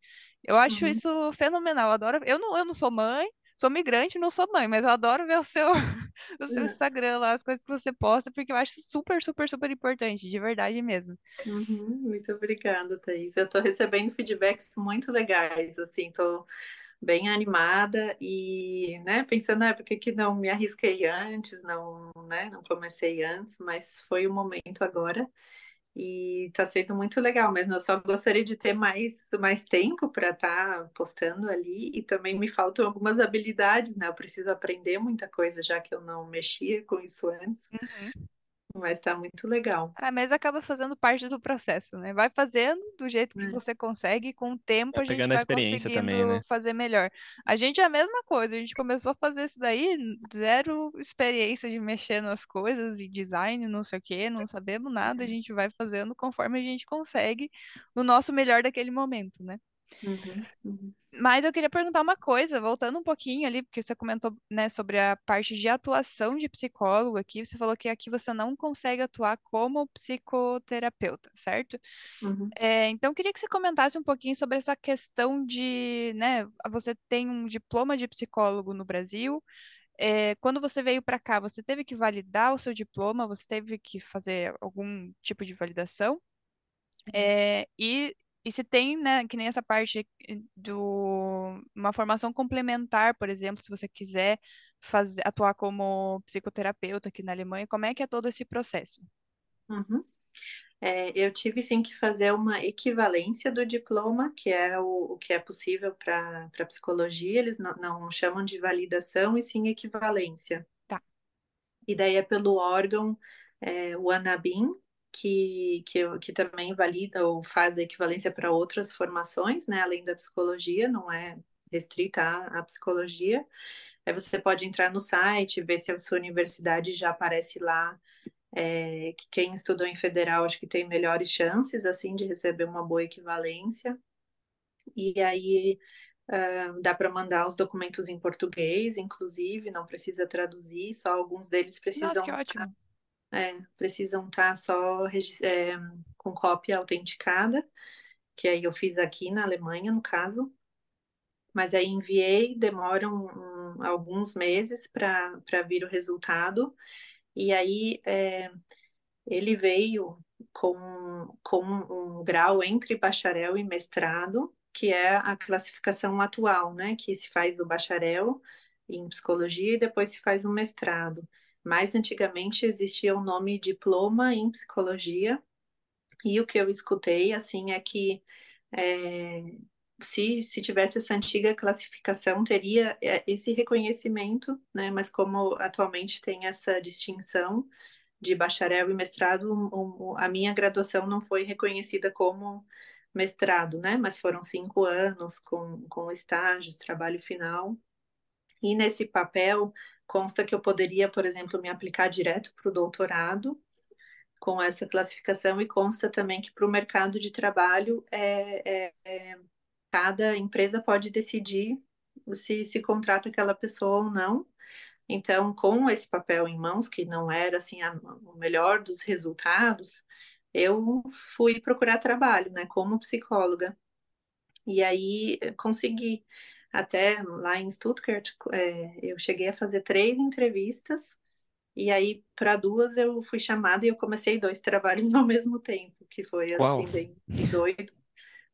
Eu acho Uhum. isso fenomenal. Eu adoro. Eu não, eu não sou mãe, sou migrante, não sou mãe, mas eu adoro ver o seu o seu Uhum. Instagram lá, as coisas que você posta, porque eu acho super, super, super importante, de verdade mesmo. Uhum, muito obrigada, Thaís. Eu estou recebendo feedbacks muito legais, assim, estou bem animada e, né, pensando, ah, por que que não me arrisquei antes, não, né, não comecei antes, mas foi o momento agora e está sendo muito legal, mas eu só gostaria de ter mais, mais tempo para estar tá postando ali e também me faltam algumas habilidades, né, eu preciso aprender muita coisa, já que eu não mexia com isso antes, Uhum. Mas está muito legal. Ah, mas acaba fazendo parte do processo, né? Vai fazendo do jeito que É. você consegue, e com o tempo Vai a gente vai experiência também, conseguindo né? fazer melhor. A gente é a mesma coisa, a gente começou a fazer isso daí, zero experiência de mexer nas coisas, de design, não sei o quê, não sabemos nada, a gente vai fazendo conforme a gente consegue, no nosso melhor daquele momento, né? Uhum, uhum. Mas eu queria perguntar uma coisa, voltando um pouquinho ali, porque você comentou, né, sobre a parte de atuação de psicólogo aqui, você falou que aqui você não consegue atuar como psicoterapeuta, certo? Uhum. É, então, eu queria que você comentasse um pouquinho sobre essa questão de, né, você tem um diploma de psicólogo no Brasil, é, quando você veio para cá, você teve que validar o seu diploma, você teve que fazer algum tipo de validação? É, e, e se tem, né, que nem essa parte do uma formação complementar, por exemplo, se você quiser fazer, atuar como psicoterapeuta aqui na Alemanha, como é que é todo esse processo? Uhum. É, eu tive sim que fazer uma equivalência do diploma, que é o, o que é possível para psicologia, eles não, não chamam de validação e sim equivalência. Tá. E daí é pelo órgão, é, o ANABIM, que, que, que também valida ou faz a equivalência para outras formações, né, além da psicologia, não é restrita à, à psicologia. Aí você pode entrar no site, ver se a sua universidade já aparece lá é, que quem estudou em federal acho que tem melhores chances assim de receber uma boa equivalência. E aí ah, dá para mandar os documentos em português, inclusive, não precisa traduzir, só alguns deles Nossa, que precisam ótimo. É, precisam estar só regis- é, com cópia autenticada, que aí eu fiz aqui na Alemanha, no caso. Mas aí enviei, demoram um, alguns meses para vir o resultado. E aí é, ele veio com, com um grau entre bacharel e mestrado, que é a classificação atual, né? Que se faz o bacharel em psicologia e depois se faz o mestrado. Mais antigamente existia o nome diploma em psicologia, e o que eu escutei, assim, é que é, se, se tivesse essa antiga classificação, teria é, esse reconhecimento, né? Mas como atualmente tem essa distinção, de bacharel e mestrado, um, um, a minha graduação não foi reconhecida como mestrado, né? Mas foram cinco anos com, com estágios, trabalho final. E nesse papel consta que eu poderia, por exemplo, me aplicar direto para o doutorado com essa classificação e consta também que para o mercado de trabalho é, é, é, cada empresa pode decidir se se contrata aquela pessoa ou não. Então, com esse papel em mãos, que não era assim a, o melhor dos resultados, eu fui procurar trabalho, né, como psicóloga. E aí consegui. Até lá em Stuttgart, é, eu cheguei a fazer três entrevistas, e aí para duas eu fui chamada e eu comecei dois trabalhos ao mesmo tempo, que foi assim, bem, bem doido,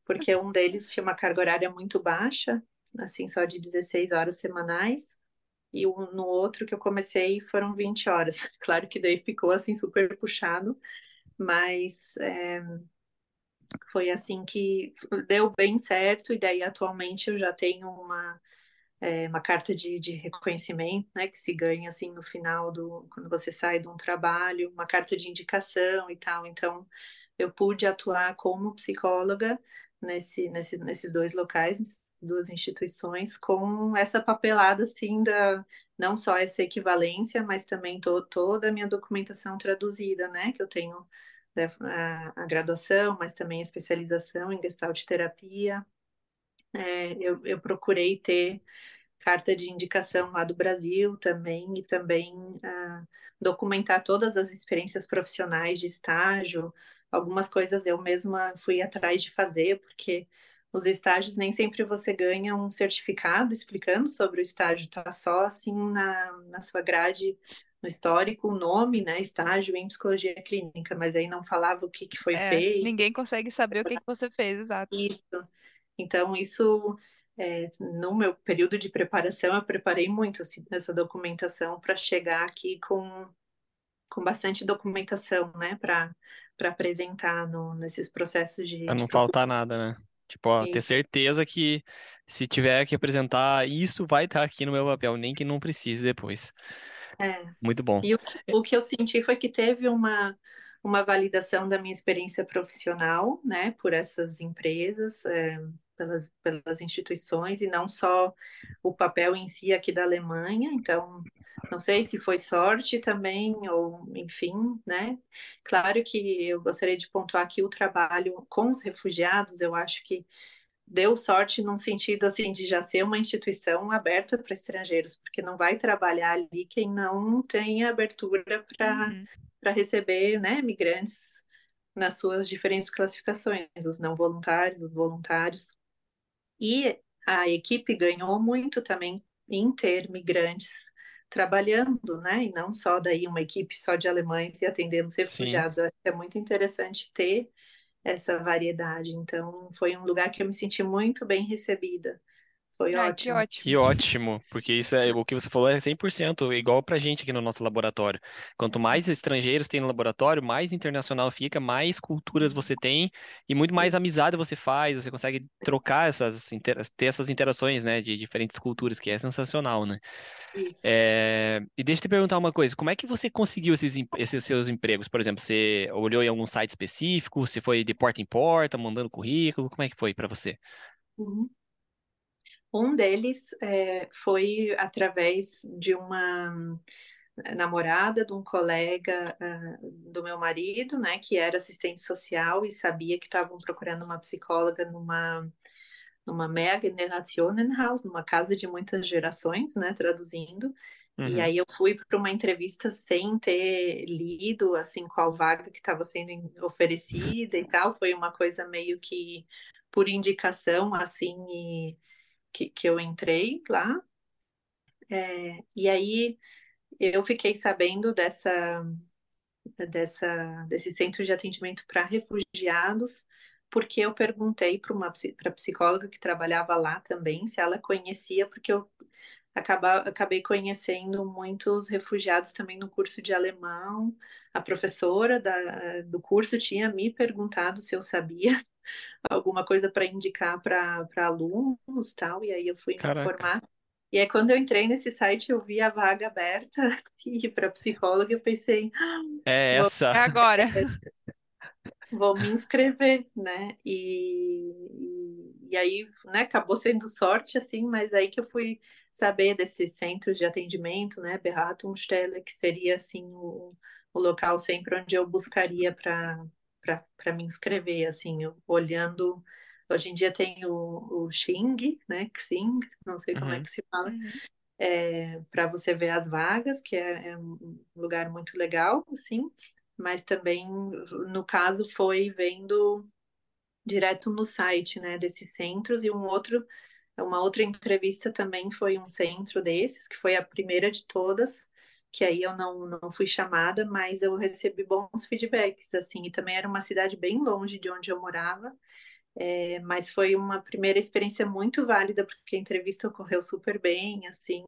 porque um deles tinha uma carga horária muito baixa, assim, só de 16 horas semanais e o- no outro que eu comecei foram 20 horas. Claro que daí ficou assim super puxado, mas é, foi assim que deu bem certo, e daí atualmente eu já tenho uma, é, uma carta de, de reconhecimento, né, que se ganha assim no final do, quando você sai de um trabalho, uma carta de indicação e tal. Então eu pude atuar como psicóloga nesse, nesse, nesses dois locais, duas instituições, com essa papelada assim da não só essa equivalência, mas também to, toda a minha documentação traduzida, né? Que eu tenho né, a, a graduação, mas também a especialização em gestalt terapia. É, eu, eu procurei ter carta de indicação lá do Brasil também, e também uh, documentar todas as experiências profissionais de estágio. Algumas coisas eu mesma fui atrás de fazer, porque os estágios nem sempre você ganha um certificado explicando sobre o estágio, tá só assim na, na sua grade, no histórico, o nome, né, estágio em psicologia clínica, mas aí não falava o que, que foi É, feito. ninguém consegue saber o que que você fez, exato. Isso. Então, isso, é, no meu período de preparação, eu preparei muito assim, essa documentação para chegar aqui com, com bastante documentação, né, para para apresentar no, nesses processos de, Pra de não faltar nada, né? Tipo, ó, ter certeza que se tiver que apresentar, isso vai estar aqui no meu papel, nem que não precise depois. É. Muito bom. E o, o que eu senti foi que teve uma, uma validação da minha experiência profissional, né, por essas empresas, é, pelas, pelas instituições, e não só o papel em si aqui da Alemanha. Então, não sei se foi sorte também, ou enfim, né? Claro que eu gostaria de pontuar aqui o trabalho com os refugiados, eu acho que deu sorte num sentido assim de já ser uma instituição aberta para estrangeiros, porque não vai trabalhar ali quem não tem abertura para Uhum. receber, né, migrantes nas suas diferentes classificações, os não voluntários, os voluntários. E a equipe ganhou muito também em ter migrantes trabalhando, né, e não só daí uma equipe só de alemães e atendendo os refugiados. É muito interessante ter essa variedade. Então, foi um lugar que eu me senti muito bem recebida. Foi Ai, que ótimo. Que ótimo. ótimo, porque isso é o que você falou é 100% igual pra gente aqui no nosso laboratório. Quanto mais estrangeiros tem no laboratório, mais internacional fica, mais culturas você tem e muito mais amizade você faz, você consegue trocar essas, ter essas interações, né, de diferentes culturas, que é sensacional, né? É, E deixa eu te perguntar uma coisa, como é que você conseguiu esses, esses seus empregos? Por exemplo, você olhou em algum site específico, você foi de porta em porta, mandando currículo, como é que foi pra você? Uhum. Um deles é, foi através de uma namorada de um colega ah, do meu marido, né, que era assistente social e sabia que estavam procurando uma psicóloga numa numa Mehrgenerationenhaus, numa casa de muitas gerações, né, traduzindo. E Uhum. aí eu fui para uma entrevista sem ter lido assim qual vaga que estava sendo oferecida e tal. Foi uma coisa meio que por indicação assim e que, que eu entrei lá. É, e aí eu fiquei sabendo dessa, dessa, desse centro de atendimento para refugiados, porque eu perguntei para uma pra psicóloga que trabalhava lá também se ela conhecia, porque eu acaba, acabei conhecendo muitos refugiados também no curso de alemão. A professora da, do curso tinha me perguntado se eu sabia alguma coisa para indicar para alunos tal, e aí eu fui me Caraca. informar. E aí, quando eu entrei nesse site, eu vi a vaga aberta e para psicóloga, eu pensei, É vou, essa. É agora. vou me inscrever, né? E, e, aí, né, acabou sendo sorte, assim, mas aí que eu fui saber desses centros de atendimento, né, Beratungsstelle, que seria, assim, o, o local sempre onde eu buscaria para para me inscrever, assim, eu, olhando. Hoje em dia tem o, o Xing, né? Xing, não sei como é Uhum. que se fala, Uhum. é, para você ver as vagas, que é, é um lugar muito legal, assim, mas também, no caso, foi vendo direto no site, né, desses centros, e um outro, uma outra entrevista também foi um centro desses, que foi a primeira de todas, que aí eu não, não fui chamada, mas eu recebi bons feedbacks, assim, e também era uma cidade bem longe de onde eu morava, é, mas foi uma primeira experiência muito válida, porque a entrevista ocorreu super bem, assim,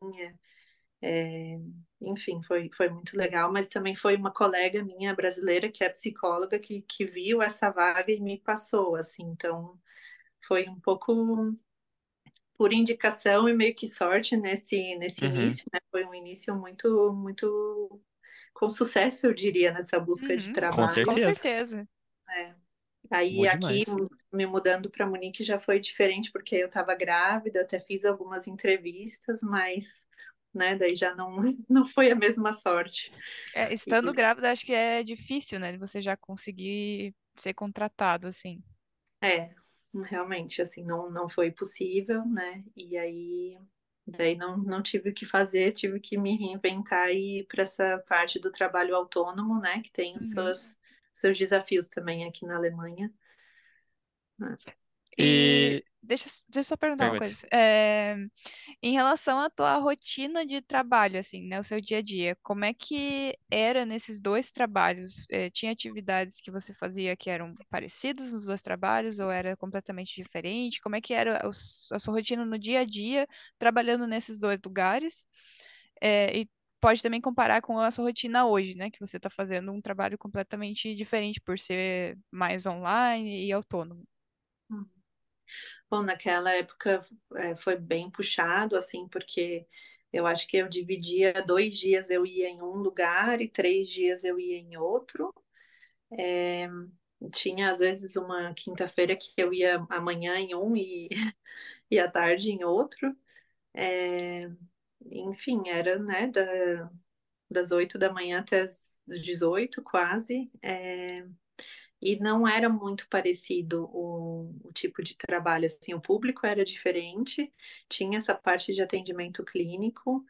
é, é, enfim, foi, foi muito legal, mas também foi uma colega minha brasileira, que é psicóloga, que, que viu essa vaga e me passou, assim, então foi um pouco por indicação e meio que sorte nesse, nesse Uhum. início, né? Foi um início muito, muito com sucesso, eu diria, nessa busca de Uhum. Com trabalho. Com certeza. certeza. É. Aí Bom aqui, demais. me mudando para Munique já foi diferente, porque eu estava grávida, até fiz algumas entrevistas, mas, né, daí já não, não foi a mesma sorte. É, estando grávida, acho que é difícil, né? de Você já conseguir ser contratado, assim. É, realmente, assim, não, não foi possível, né? E aí, Daí não, não tive o que fazer, tive que me reinventar e ir para essa parte do trabalho autônomo, né? Que tem os Uhum. seus, seus desafios também aqui na Alemanha. E E deixa, eu- deixa eu só perguntar uma coisa. É, em relação à tua rotina de trabalho, assim, né, o seu dia a dia, como é que era nesses dois trabalhos? É, tinha atividades que você fazia que eram parecidas nos dois trabalhos ou era completamente diferente? Como é que era a sua rotina no dia a dia trabalhando nesses dois lugares? É, e pode também comparar com a sua rotina hoje, né, que você está fazendo um trabalho completamente diferente por ser mais online e autônomo. Bom, naquela época é, foi bem puxado, assim, porque eu acho que eu dividia dois dias eu ia em um lugar e três dias eu ia em outro. É, tinha às vezes uma quinta-feira que eu ia amanhã em um e, e à tarde em outro. É, enfim, era, né, da, das oito da manhã até as 18 quase. É, e não era muito parecido o, o tipo de trabalho, assim, o público era diferente, tinha essa parte de atendimento clínico,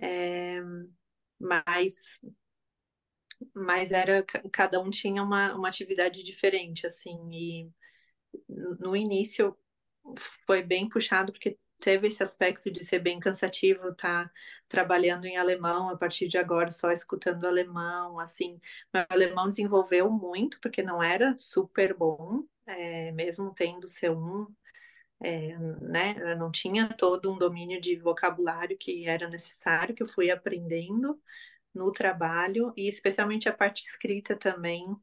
é, mas, mas era, cada um tinha uma, uma atividade diferente, assim, e no início foi bem puxado, porque teve esse aspecto de ser bem cansativo tá trabalhando em alemão a partir de agora, só escutando alemão, assim. O alemão desenvolveu muito, porque não era super bom, é, mesmo tendo C1, é, né? Não tinha todo um domínio de vocabulário que era necessário, que eu fui aprendendo no trabalho, e especialmente a parte escrita também,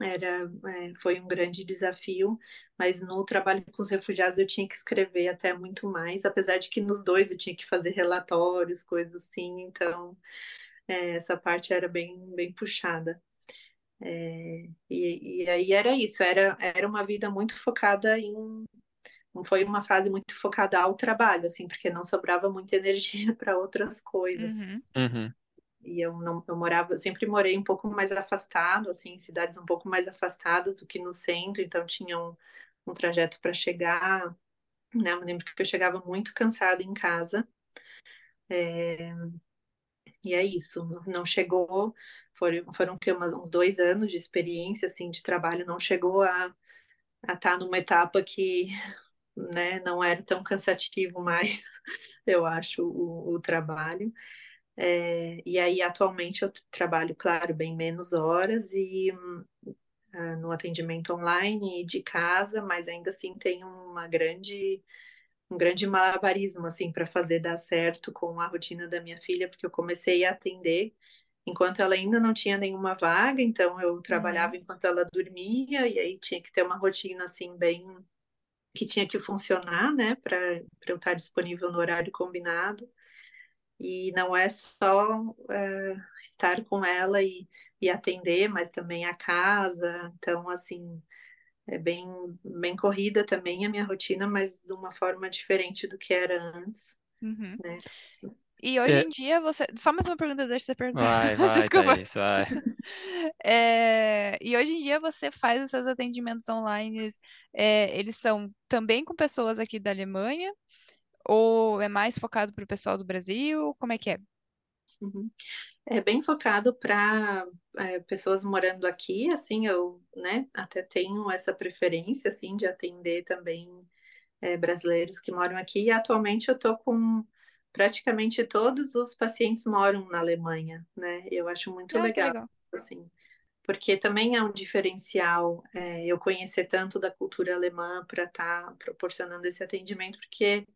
era, é, foi um grande desafio, mas no trabalho com os refugiados eu tinha que escrever até muito mais, apesar de que nos dois eu tinha que fazer relatórios, coisas assim, então é, essa parte era bem, bem puxada. É, e, e aí era isso, era, era uma vida muito focada em. Não foi uma fase muito focada ao trabalho, assim, porque não sobrava muita energia para outras coisas. Uhum. Uhum. E eu não, eu morava, sempre morei um pouco mais afastado, assim, cidades um pouco mais afastadas do que no centro, então tinha um, um trajeto para chegar, né? Eu me lembro que eu chegava muito cansada em casa. É, e é isso, não chegou, foram, foram que, uns dois anos de experiência, assim, de trabalho, não chegou a estar tá numa etapa que, né, não era tão cansativo mais, eu acho, o, o trabalho. É, e aí, atualmente, eu trabalho, claro, bem menos horas e uh, no atendimento online e de casa, mas ainda assim tem uma grande, um grande malabarismo, assim, para fazer dar certo com a rotina da minha filha, porque eu comecei a atender enquanto ela ainda não tinha nenhuma vaga, então eu trabalhava Uhum. enquanto ela dormia, e aí tinha que ter uma rotina, assim, bem que tinha que funcionar, né, para eu estar disponível no horário combinado. E não é só é, estar com ela e, e atender, mas também a casa. Então, assim, é bem, bem corrida também a minha rotina, mas de uma forma diferente do que era antes, Uhum. né? E hoje É. em dia você. Só mais uma pergunta, deixa você perguntar. Vai, vai, Desculpa. Thaís, vai. É, E hoje em dia você faz os seus atendimentos online, é, eles são também com pessoas aqui da Alemanha? Ou é mais focado para o pessoal do Brasil? Como é que é? Uhum. É bem focado para é, pessoas morando aqui, assim, eu, né, até tenho essa preferência, assim, de atender também é, brasileiros que moram aqui. E atualmente eu tô com praticamente todos os pacientes moram na Alemanha, né? Eu acho muito Ah, legal, legal. assim, porque também é um diferencial é, eu conhecer tanto da cultura alemã para estar tá proporcionando esse atendimento, porque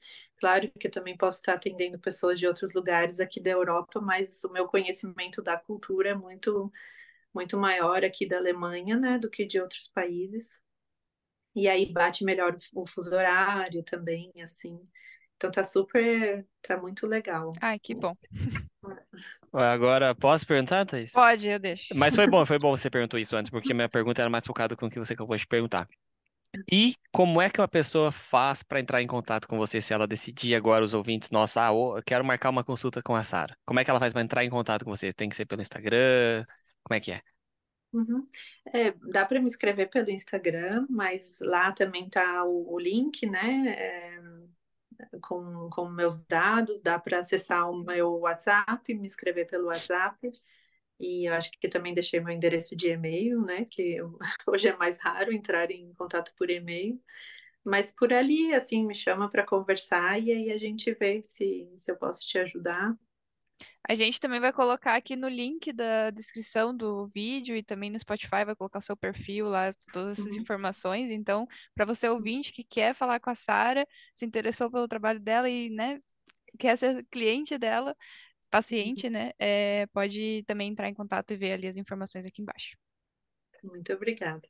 claro que eu também posso estar atendendo pessoas de outros lugares aqui da Europa, mas o meu conhecimento da cultura é muito muito maior aqui da Alemanha, né, do que de outros países. E aí bate melhor o fuso horário também, assim. Então tá super, tá muito legal. Ai, que bom. Agora, posso perguntar, Thaís? Pode, eu deixo. Mas foi bom, foi bom você perguntou isso antes, porque minha pergunta era mais focada com o que você acabou de perguntar. E como é que uma pessoa faz para entrar em contato com você se ela decidir agora, os ouvintes, nossa, ah, eu quero marcar uma consulta com a Sara? Como é que ela faz para entrar em contato com você? Tem que ser pelo Instagram? Como é que é? Uhum. É, dá para me escrever pelo Instagram, mas lá também tá o, o link, né? É, com, com meus dados, dá para acessar o meu WhatsApp, me escrever pelo WhatsApp. E eu acho que também deixei meu endereço de e-mail, né? Que eu, hoje é mais raro entrar em contato por e-mail. Mas por ali, assim, me chama para conversar e aí a gente vê se, se eu posso te ajudar. A gente também vai colocar aqui no link da descrição do vídeo e também no Spotify vai colocar o seu perfil lá, todas essas Uhum. informações. Então, para você ouvinte que quer falar com a Sara, se interessou pelo trabalho dela e, né, quer ser cliente dela, paciente, né, é, pode também entrar em contato e ver ali as informações aqui embaixo. Muito obrigada.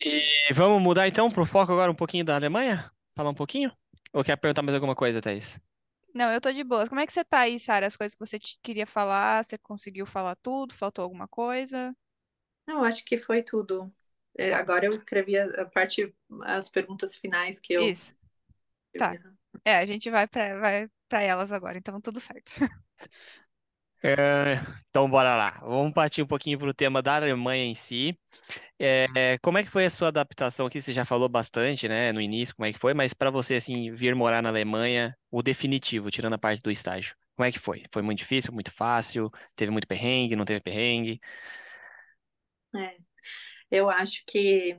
E vamos mudar então para o foco agora um pouquinho da Alemanha? Falar um pouquinho? Ou quer perguntar mais alguma coisa, Thaís? Não, eu tô de boas. Como é que você tá aí, Sara? As coisas que você queria falar, você conseguiu falar tudo? Faltou alguma coisa? Não, acho que foi tudo. É. Agora eu escrevi a, a parte, as perguntas finais que eu Isso. Tá. É, a gente vai pra, vai pra elas agora, então tudo certo. É, então, bora lá. Vamos partir um pouquinho para o tema da Alemanha em si. É, como é que foi a sua adaptação aqui? Você já falou bastante, né, no início, como é que foi, mas para você, assim, vir morar na Alemanha, o definitivo, tirando a parte do estágio, como é que foi? Foi muito difícil, muito fácil? Teve muito perrengue, não teve perrengue? É. Eu acho que,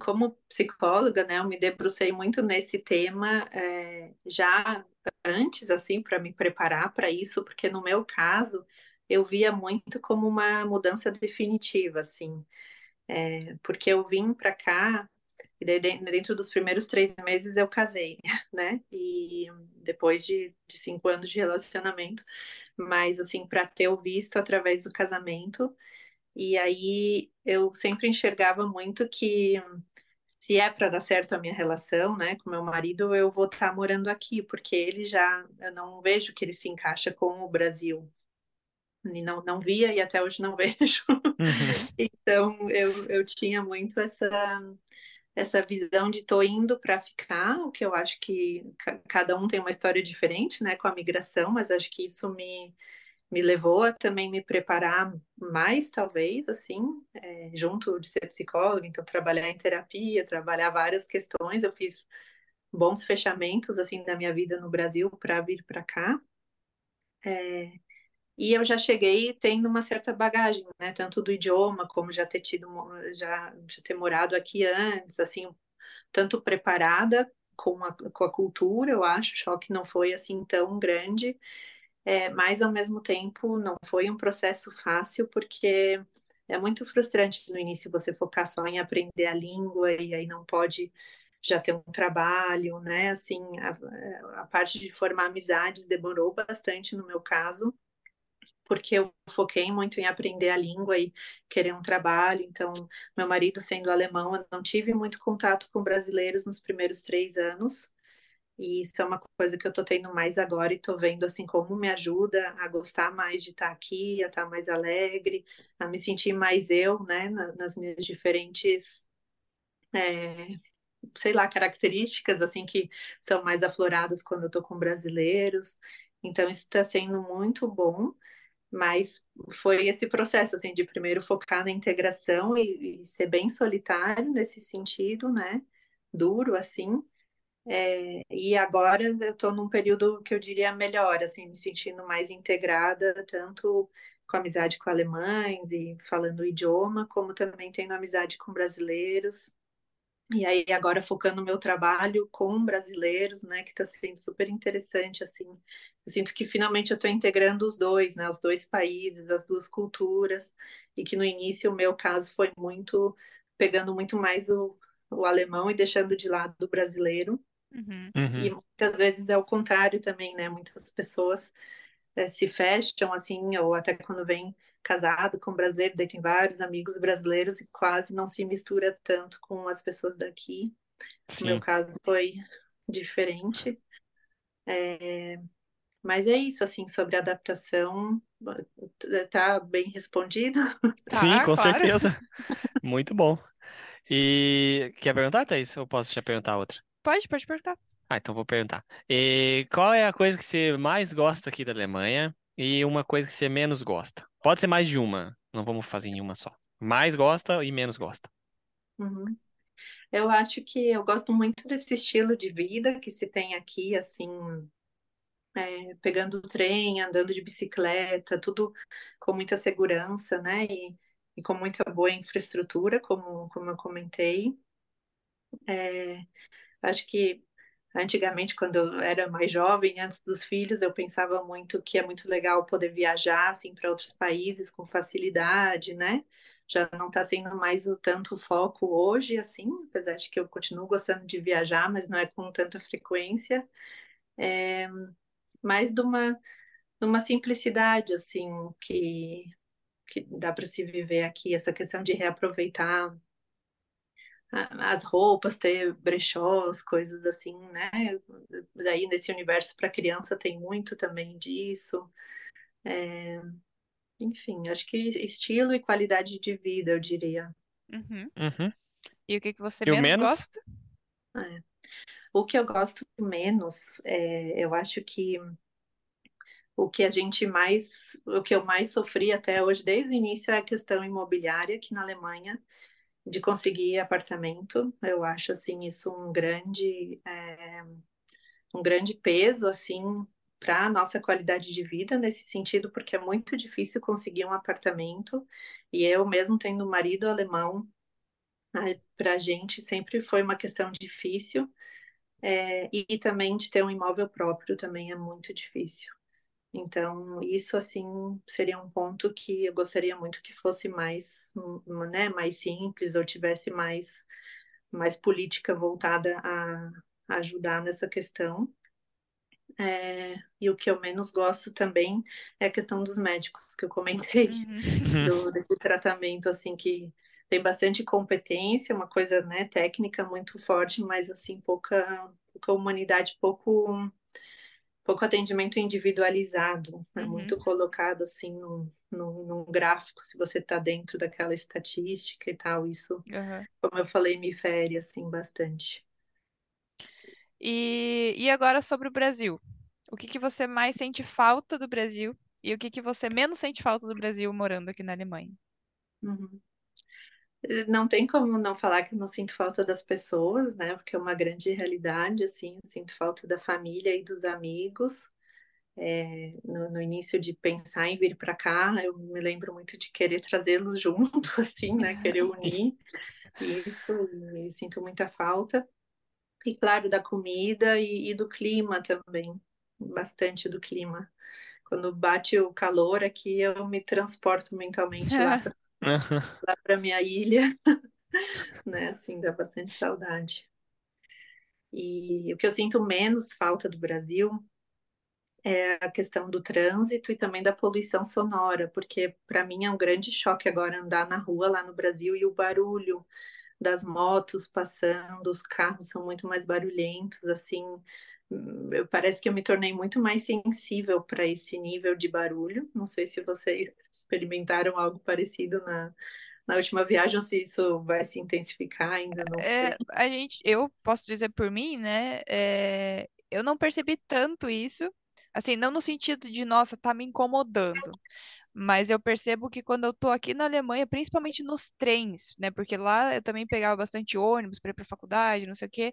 como psicóloga, né, eu me debrucei muito nesse tema é, já antes, assim, para me preparar para isso, porque no meu caso eu via muito como uma mudança definitiva, assim, é, porque eu vim para cá e daí de- dentro dos primeiros três meses eu casei, né, e depois de, de cinco anos de relacionamento, mas assim, para ter o visto através do casamento. E aí eu sempre enxergava muito que se é para dar certo a minha relação, né, com meu marido, eu vou estar morando aqui, porque ele já, eu não vejo que ele se encaixa com o Brasil. E não, não via e até hoje não vejo. Uhum. Então eu, eu tinha muito essa, essa visão de tô indo para ficar, o que eu acho que ca- cada um tem uma história diferente, né, com a migração, mas acho que isso me me levou a também me preparar mais, talvez, assim, é, junto de ser psicóloga, então trabalhar em terapia, trabalhar várias questões. Eu fiz bons fechamentos, assim, da minha vida no Brasil para vir para cá. É, e eu já cheguei tendo uma certa bagagem, né, tanto do idioma, como já ter tido, já, já ter morado aqui antes, assim, tanto preparada com a, com a cultura, eu acho, o choque não foi assim tão grande, é, mas ao mesmo tempo não foi um processo fácil, porque é muito frustrante no início você focar só em aprender a língua e aí não pode já ter um trabalho, né? Assim, a, a parte de formar amizades demorou bastante no meu caso, porque eu foquei muito em aprender a língua e querer um trabalho. Então, meu marido sendo alemão, eu não tive muito contato com brasileiros nos primeiros três anos. E isso é uma coisa que eu tô tendo mais agora e tô vendo assim como me ajuda a gostar mais de estar aqui, a estar mais alegre, a me sentir mais eu, né, nas minhas diferentes, é, sei lá, características assim que são mais afloradas quando eu tô com brasileiros. Então isso está sendo muito bom, mas foi esse processo assim de primeiro focar na integração e, e ser bem solitário nesse sentido, né, duro assim é, e agora eu estou num período que eu diria melhor, assim, me sentindo mais integrada, tanto com amizade com alemães e falando o idioma, como também tendo amizade com brasileiros. E aí agora focando no meu trabalho com brasileiros, né, que está sendo super interessante, assim. Eu sinto que finalmente eu estou integrando os dois, né, os dois países, as duas culturas, e que no início o meu caso foi muito pegando muito mais o, o alemão e deixando de lado o brasileiro. Uhum. E Uhum. muitas vezes é o contrário também, né? Muitas pessoas eh, se fecham assim, ou até quando vem casado com brasileiro, daí tem vários amigos brasileiros e quase não se mistura tanto com as pessoas daqui. No meu Sim. caso foi diferente. É, mas é isso, assim, sobre adaptação, tá bem respondido? Sim, Tá, com claro. certeza. Muito bom. E quer perguntar, Thaís? Ou posso já perguntar outra? Pode, pode perguntar. Ah, então vou perguntar. E qual é a coisa que você mais gosta aqui da Alemanha e uma coisa que você menos gosta? Pode ser mais de uma, não vamos fazer em uma só. Mais gosta e menos gosta. Uhum. Eu acho que eu gosto muito desse estilo de vida que se tem aqui, assim, é, pegando o trem, andando de bicicleta, tudo com muita segurança, né? E, e com muita boa infraestrutura, como, como eu comentei. É, acho que antigamente, quando eu era mais jovem, antes dos filhos, eu pensava muito que é muito legal poder viajar assim para outros países com facilidade, né? Já não está sendo mais o tanto foco hoje, assim, apesar de que eu continuo gostando de viajar, mas não é com tanta frequência. É, mais de uma, de uma simplicidade, assim, que, que dá para se viver aqui, essa questão de reaproveitar as roupas, ter brechós, coisas assim, né? Daí nesse universo para criança tem muito também disso. É... Enfim, acho que estilo e qualidade de vida, eu diria. Uhum. Uhum. E o que que você menos menos? gosta? É. O que eu gosto menos, é, eu acho que o que a gente mais, o que eu mais sofri até hoje, desde o início, é a questão imobiliária aqui na Alemanha, de conseguir apartamento. Eu acho assim isso um grande, é, um grande peso assim para a nossa qualidade de vida nesse sentido, porque é muito difícil conseguir um apartamento. E eu mesmo tendo marido alemão, para a gente sempre foi uma questão difícil. É, e também de ter um imóvel próprio também é muito difícil. Então, isso assim seria um ponto que eu gostaria muito que fosse mais, né, mais simples ou tivesse mais, mais política voltada a, a ajudar nessa questão. É, e o que eu menos gosto também é a questão dos médicos que eu comentei Uhum. do, desse tratamento assim que tem bastante competência, uma coisa né, técnica muito forte, mas assim pouca, pouca humanidade, pouco pouco atendimento individualizado, é Uhum. muito colocado assim num, num, num gráfico, se você está dentro daquela estatística e tal, isso, Aham. como eu falei, me fere assim bastante. E, e agora sobre o Brasil. O que que você mais sente falta do Brasil e o que que você menos sente falta do Brasil morando aqui na Alemanha? Uhum. Não tem como não falar que eu não sinto falta das pessoas, né? Porque é uma grande realidade, assim, eu sinto falta da família e dos amigos. É, no, no início de pensar em vir para cá, eu me lembro muito de querer trazê-los junto, assim, né? Querer unir isso, sinto muita falta. E claro, da comida e, e do clima também, bastante do clima. Quando bate o calor aqui, eu me transporto mentalmente lá para lá para minha ilha, né? Assim, dá bastante saudade. E o que eu sinto menos falta do Brasil é a questão do trânsito e também da poluição sonora, porque para mim é um grande choque agora andar na rua lá no Brasil e o barulho das motos passando, os carros são muito mais barulhentos, assim. Eu, parece que eu me tornei muito mais sensível para esse nível de barulho. Não sei se vocês experimentaram algo parecido na, na última viagem ou se isso vai se intensificar ainda, não sei. É, a gente, eu posso dizer por mim, né? é, eu não percebi tanto isso, assim, não no sentido de, nossa, tá me incomodando. Mas eu percebo que quando eu tô aqui na Alemanha, principalmente nos trens, né? Porque lá eu também pegava bastante ônibus para ir pra faculdade, não sei o quê.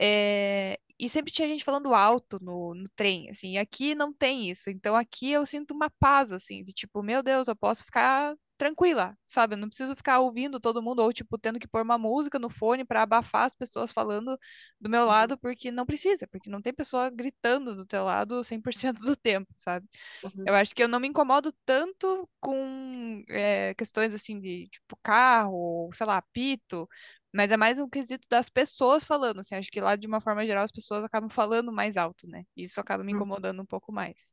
É, E sempre tinha gente falando alto no, no trem, assim. E aqui não tem isso. Então aqui eu sinto uma paz, assim, de tipo, meu Deus, eu posso ficar tranquila, sabe? Eu não preciso ficar ouvindo todo mundo ou, tipo, tendo que pôr uma música no fone para abafar as pessoas falando do meu Uhum, lado, porque não precisa, porque não tem pessoa gritando do teu lado 100% do tempo, sabe? uhum, Eu acho que eu não me incomodo tanto com é, questões assim de tipo carro, sei lá, apito, mas é mais um quesito das pessoas falando, assim, acho que lá de uma forma geral as pessoas acabam falando mais alto, né? E isso acaba me uhum, incomodando um pouco mais.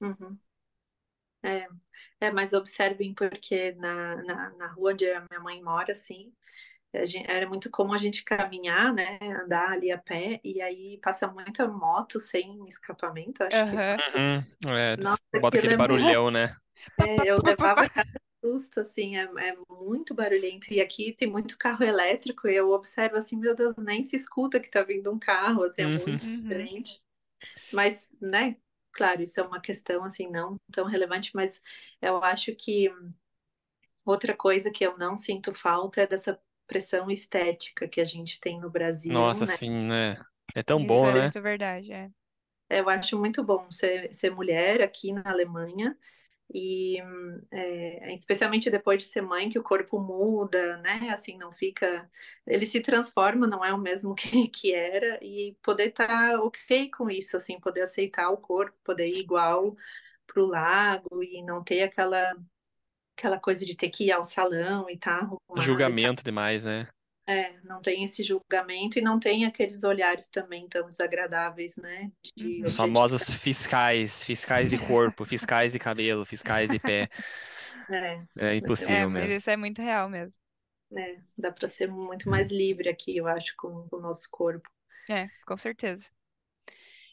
uhum. É, é, mas observem porque na, na, na rua onde a minha mãe mora, assim, a gen- era muito comum a gente caminhar, né, andar ali a pé, e aí passa muita moto sem escapamento, acho que Aham. Uhum. É, Nossa, bota aquele é muito. barulhão, né? Pá, pá, É, eu levava susto, assim, é, é muito barulhento. E aqui tem muito carro elétrico, e eu observo assim, meu Deus, nem se escuta que tá vindo um carro, assim, é Uhum. muito Uhum. diferente. Mas, né, claro, isso é uma questão, assim, não tão relevante, mas eu acho que outra coisa que eu não sinto falta é dessa pressão estética que a gente tem no Brasil, Nossa, né? sim, né? É tão Isso bom, é né? muito verdade, é. Eu acho muito bom ser, ser mulher aqui na Alemanha e é, especialmente depois de ser mãe que o corpo muda, né? Assim não fica, ele se transforma, não é o mesmo que, que era e poder estar ok com isso, assim, poder aceitar o corpo, poder ir igual pro lago e não ter aquela aquela coisa de ter que ir ao salão e tá arrumado. Julgamento tá... demais, né? É, não tem esse julgamento e não tem aqueles olhares também tão desagradáveis, né? De Os famosos fiscais, fiscais de corpo, fiscais de cabelo, fiscais de pé. É, é impossível é, mesmo. Mas isso é muito real mesmo. É, dá para ser muito mais livre aqui, eu acho, com, com o nosso corpo. É, com certeza.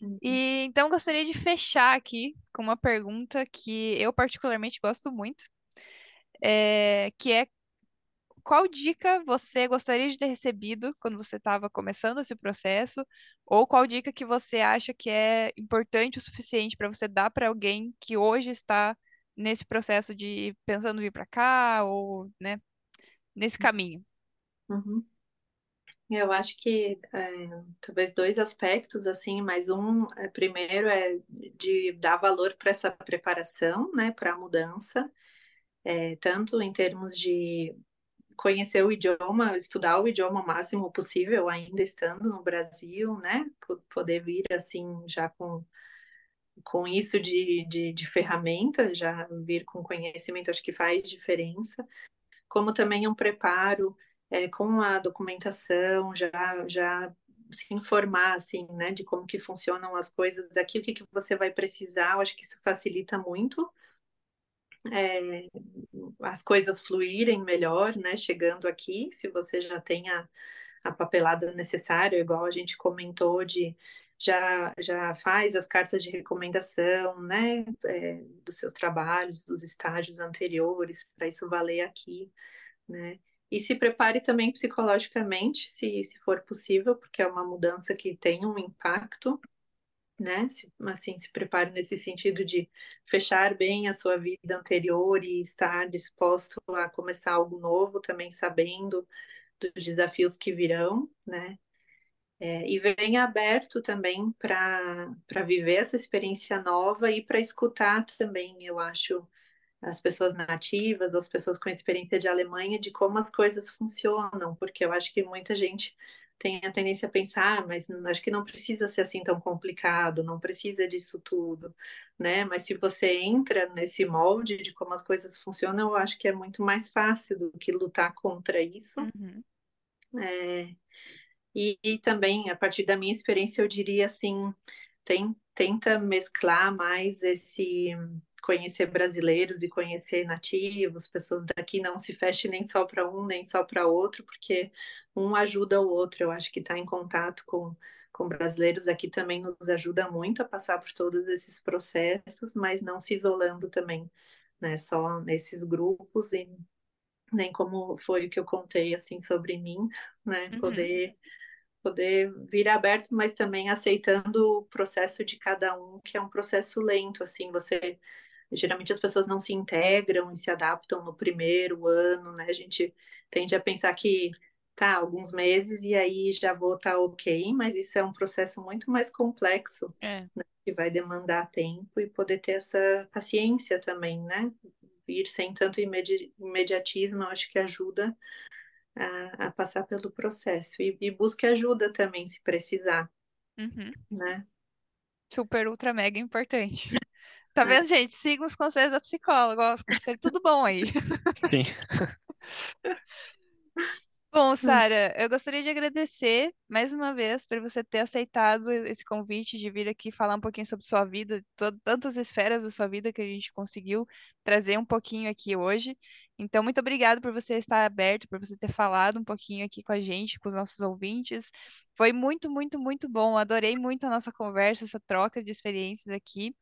Uhum. E então gostaria de fechar aqui com uma pergunta que eu particularmente gosto muito, é, que é qual dica você gostaria de ter recebido quando você estava começando esse processo? Ou qual dica que você acha que é importante o suficiente para você dar para alguém que hoje está nesse processo de pensando em vir para cá ou, né, nesse caminho? Uhum. Eu acho que é, talvez dois aspectos, assim, mas um, é, primeiro é de dar valor para essa preparação, né, para a mudança, é, tanto em termos de conhecer o idioma, estudar o idioma o máximo possível, ainda estando no Brasil, né? Poder vir assim já com, com isso de, de, de ferramenta, já vir com conhecimento, acho que faz diferença. Como também um preparo é, com a documentação, já, já se informar, assim, né? De como que funcionam as coisas aqui, o que, que você vai precisar, eu acho que isso facilita muito é, as coisas fluírem melhor, né? Chegando aqui, se você já tem a, a papelada necessária, igual a gente comentou de já, já faz as cartas de recomendação, né, é, dos seus trabalhos, dos estágios anteriores, para isso valer aqui, né, e se prepare também psicologicamente, se, se for possível, porque é uma mudança que tem um impacto, né? Se, assim, se prepare nesse sentido de fechar bem a sua vida anterior e estar disposto a começar algo novo, também sabendo dos desafios que virão, né? É, e venha aberto também para viver essa experiência nova e para escutar também, eu acho, as pessoas nativas, as pessoas com experiência de Alemanha, de como as coisas funcionam, porque eu acho que muita gente tem a tendência a pensar, ah, mas acho que não precisa ser assim tão complicado, não precisa disso tudo, né? Mas se você entra nesse molde de como as coisas funcionam, eu acho que é muito mais fácil do que lutar contra isso. Uhum. É, e, e, também, a partir da minha experiência, eu diria assim, tem, tenta mesclar mais esse conhecer brasileiros e conhecer nativos, pessoas daqui, não se feche nem só para um, nem só para outro, porque um ajuda o outro. Eu acho que estar tá em contato com, com brasileiros aqui também nos ajuda muito a passar por todos esses processos, mas não se isolando também, né, só nesses grupos e nem como foi o que eu contei assim sobre mim, né, Uhum. poder poder vir aberto, mas também aceitando o processo de cada um, que é um processo lento, assim, você geralmente as pessoas não se integram e se adaptam no primeiro ano, né? A gente tende a pensar que tá alguns meses e aí já vou estar tá ok, mas isso é um processo muito mais complexo, É. né? que vai demandar tempo e poder ter essa paciência também, né? Ir sem tanto imedi imediatismo, acho que ajuda a, a passar pelo processo e, e, busque ajuda também se precisar, Uhum. né? Super, ultra, mega importante. Tá vendo, gente? Siga os conselhos da psicóloga. Os conselhos, tudo bom aí. Sim. Bom, Sara, eu gostaria de agradecer mais uma vez por você ter aceitado esse convite de vir aqui falar um pouquinho sobre sua vida, tantas esferas da sua vida que a gente conseguiu trazer um pouquinho aqui hoje. Então, muito obrigada por você estar aberto, por você ter falado um pouquinho aqui com a gente, com os nossos ouvintes. Foi muito, muito, muito bom. Adorei muito a nossa conversa, essa troca de experiências aqui.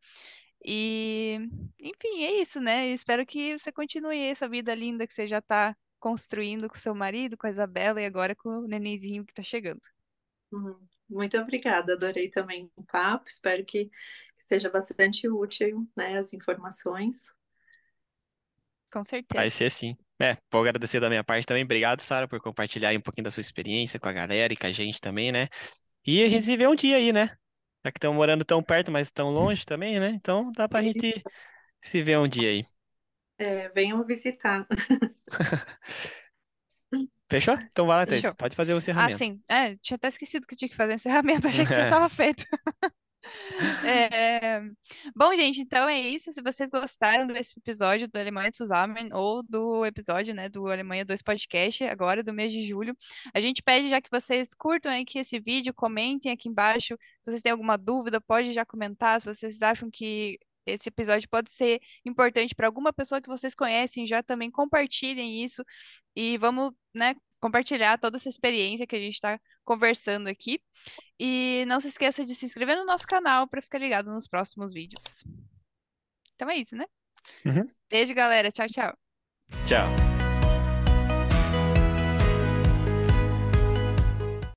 E, enfim, é isso, né? Eu espero que você continue essa vida linda que você já está construindo com seu marido, com a Isabela e agora com o nenenzinho que está chegando. Uhum. Muito obrigada, adorei também o papo, espero que seja bastante útil, né, as informações. Com certeza. Vai ser sim. É, vou agradecer da minha parte também. Obrigado, Sara, por compartilhar um pouquinho da sua experiência com a galera e com a gente também, né? E a gente se vê um dia aí, né? Já que estamos morando tão perto, mas tão longe também, né? Então dá pra gente se ver um dia aí. É, venham visitar. Fechou? Então vai lá, Thaís. Fechou. Pode fazer o Ah, encerramento. sim. É, tinha até esquecido que tinha que fazer encerramento, achei que já estava feito. É, Bom, gente, então é isso. Se vocês gostaram desse episódio do Alemanha Zusammen ou do episódio, né, do Alemanha 2 Podcast, agora do mês de julho, a gente pede já que vocês curtam aqui esse vídeo, comentem aqui embaixo. Se vocês têm alguma dúvida, pode já comentar. Se vocês acham que esse episódio pode ser importante para alguma pessoa que vocês conhecem, já também compartilhem isso e vamos, né, compartilhar toda essa experiência que a gente está conversando aqui. E não se esqueça de se inscrever no nosso canal para ficar ligado nos próximos vídeos. Então é isso, né? Uhum. Beijo, galera. Tchau, tchau. Tchau.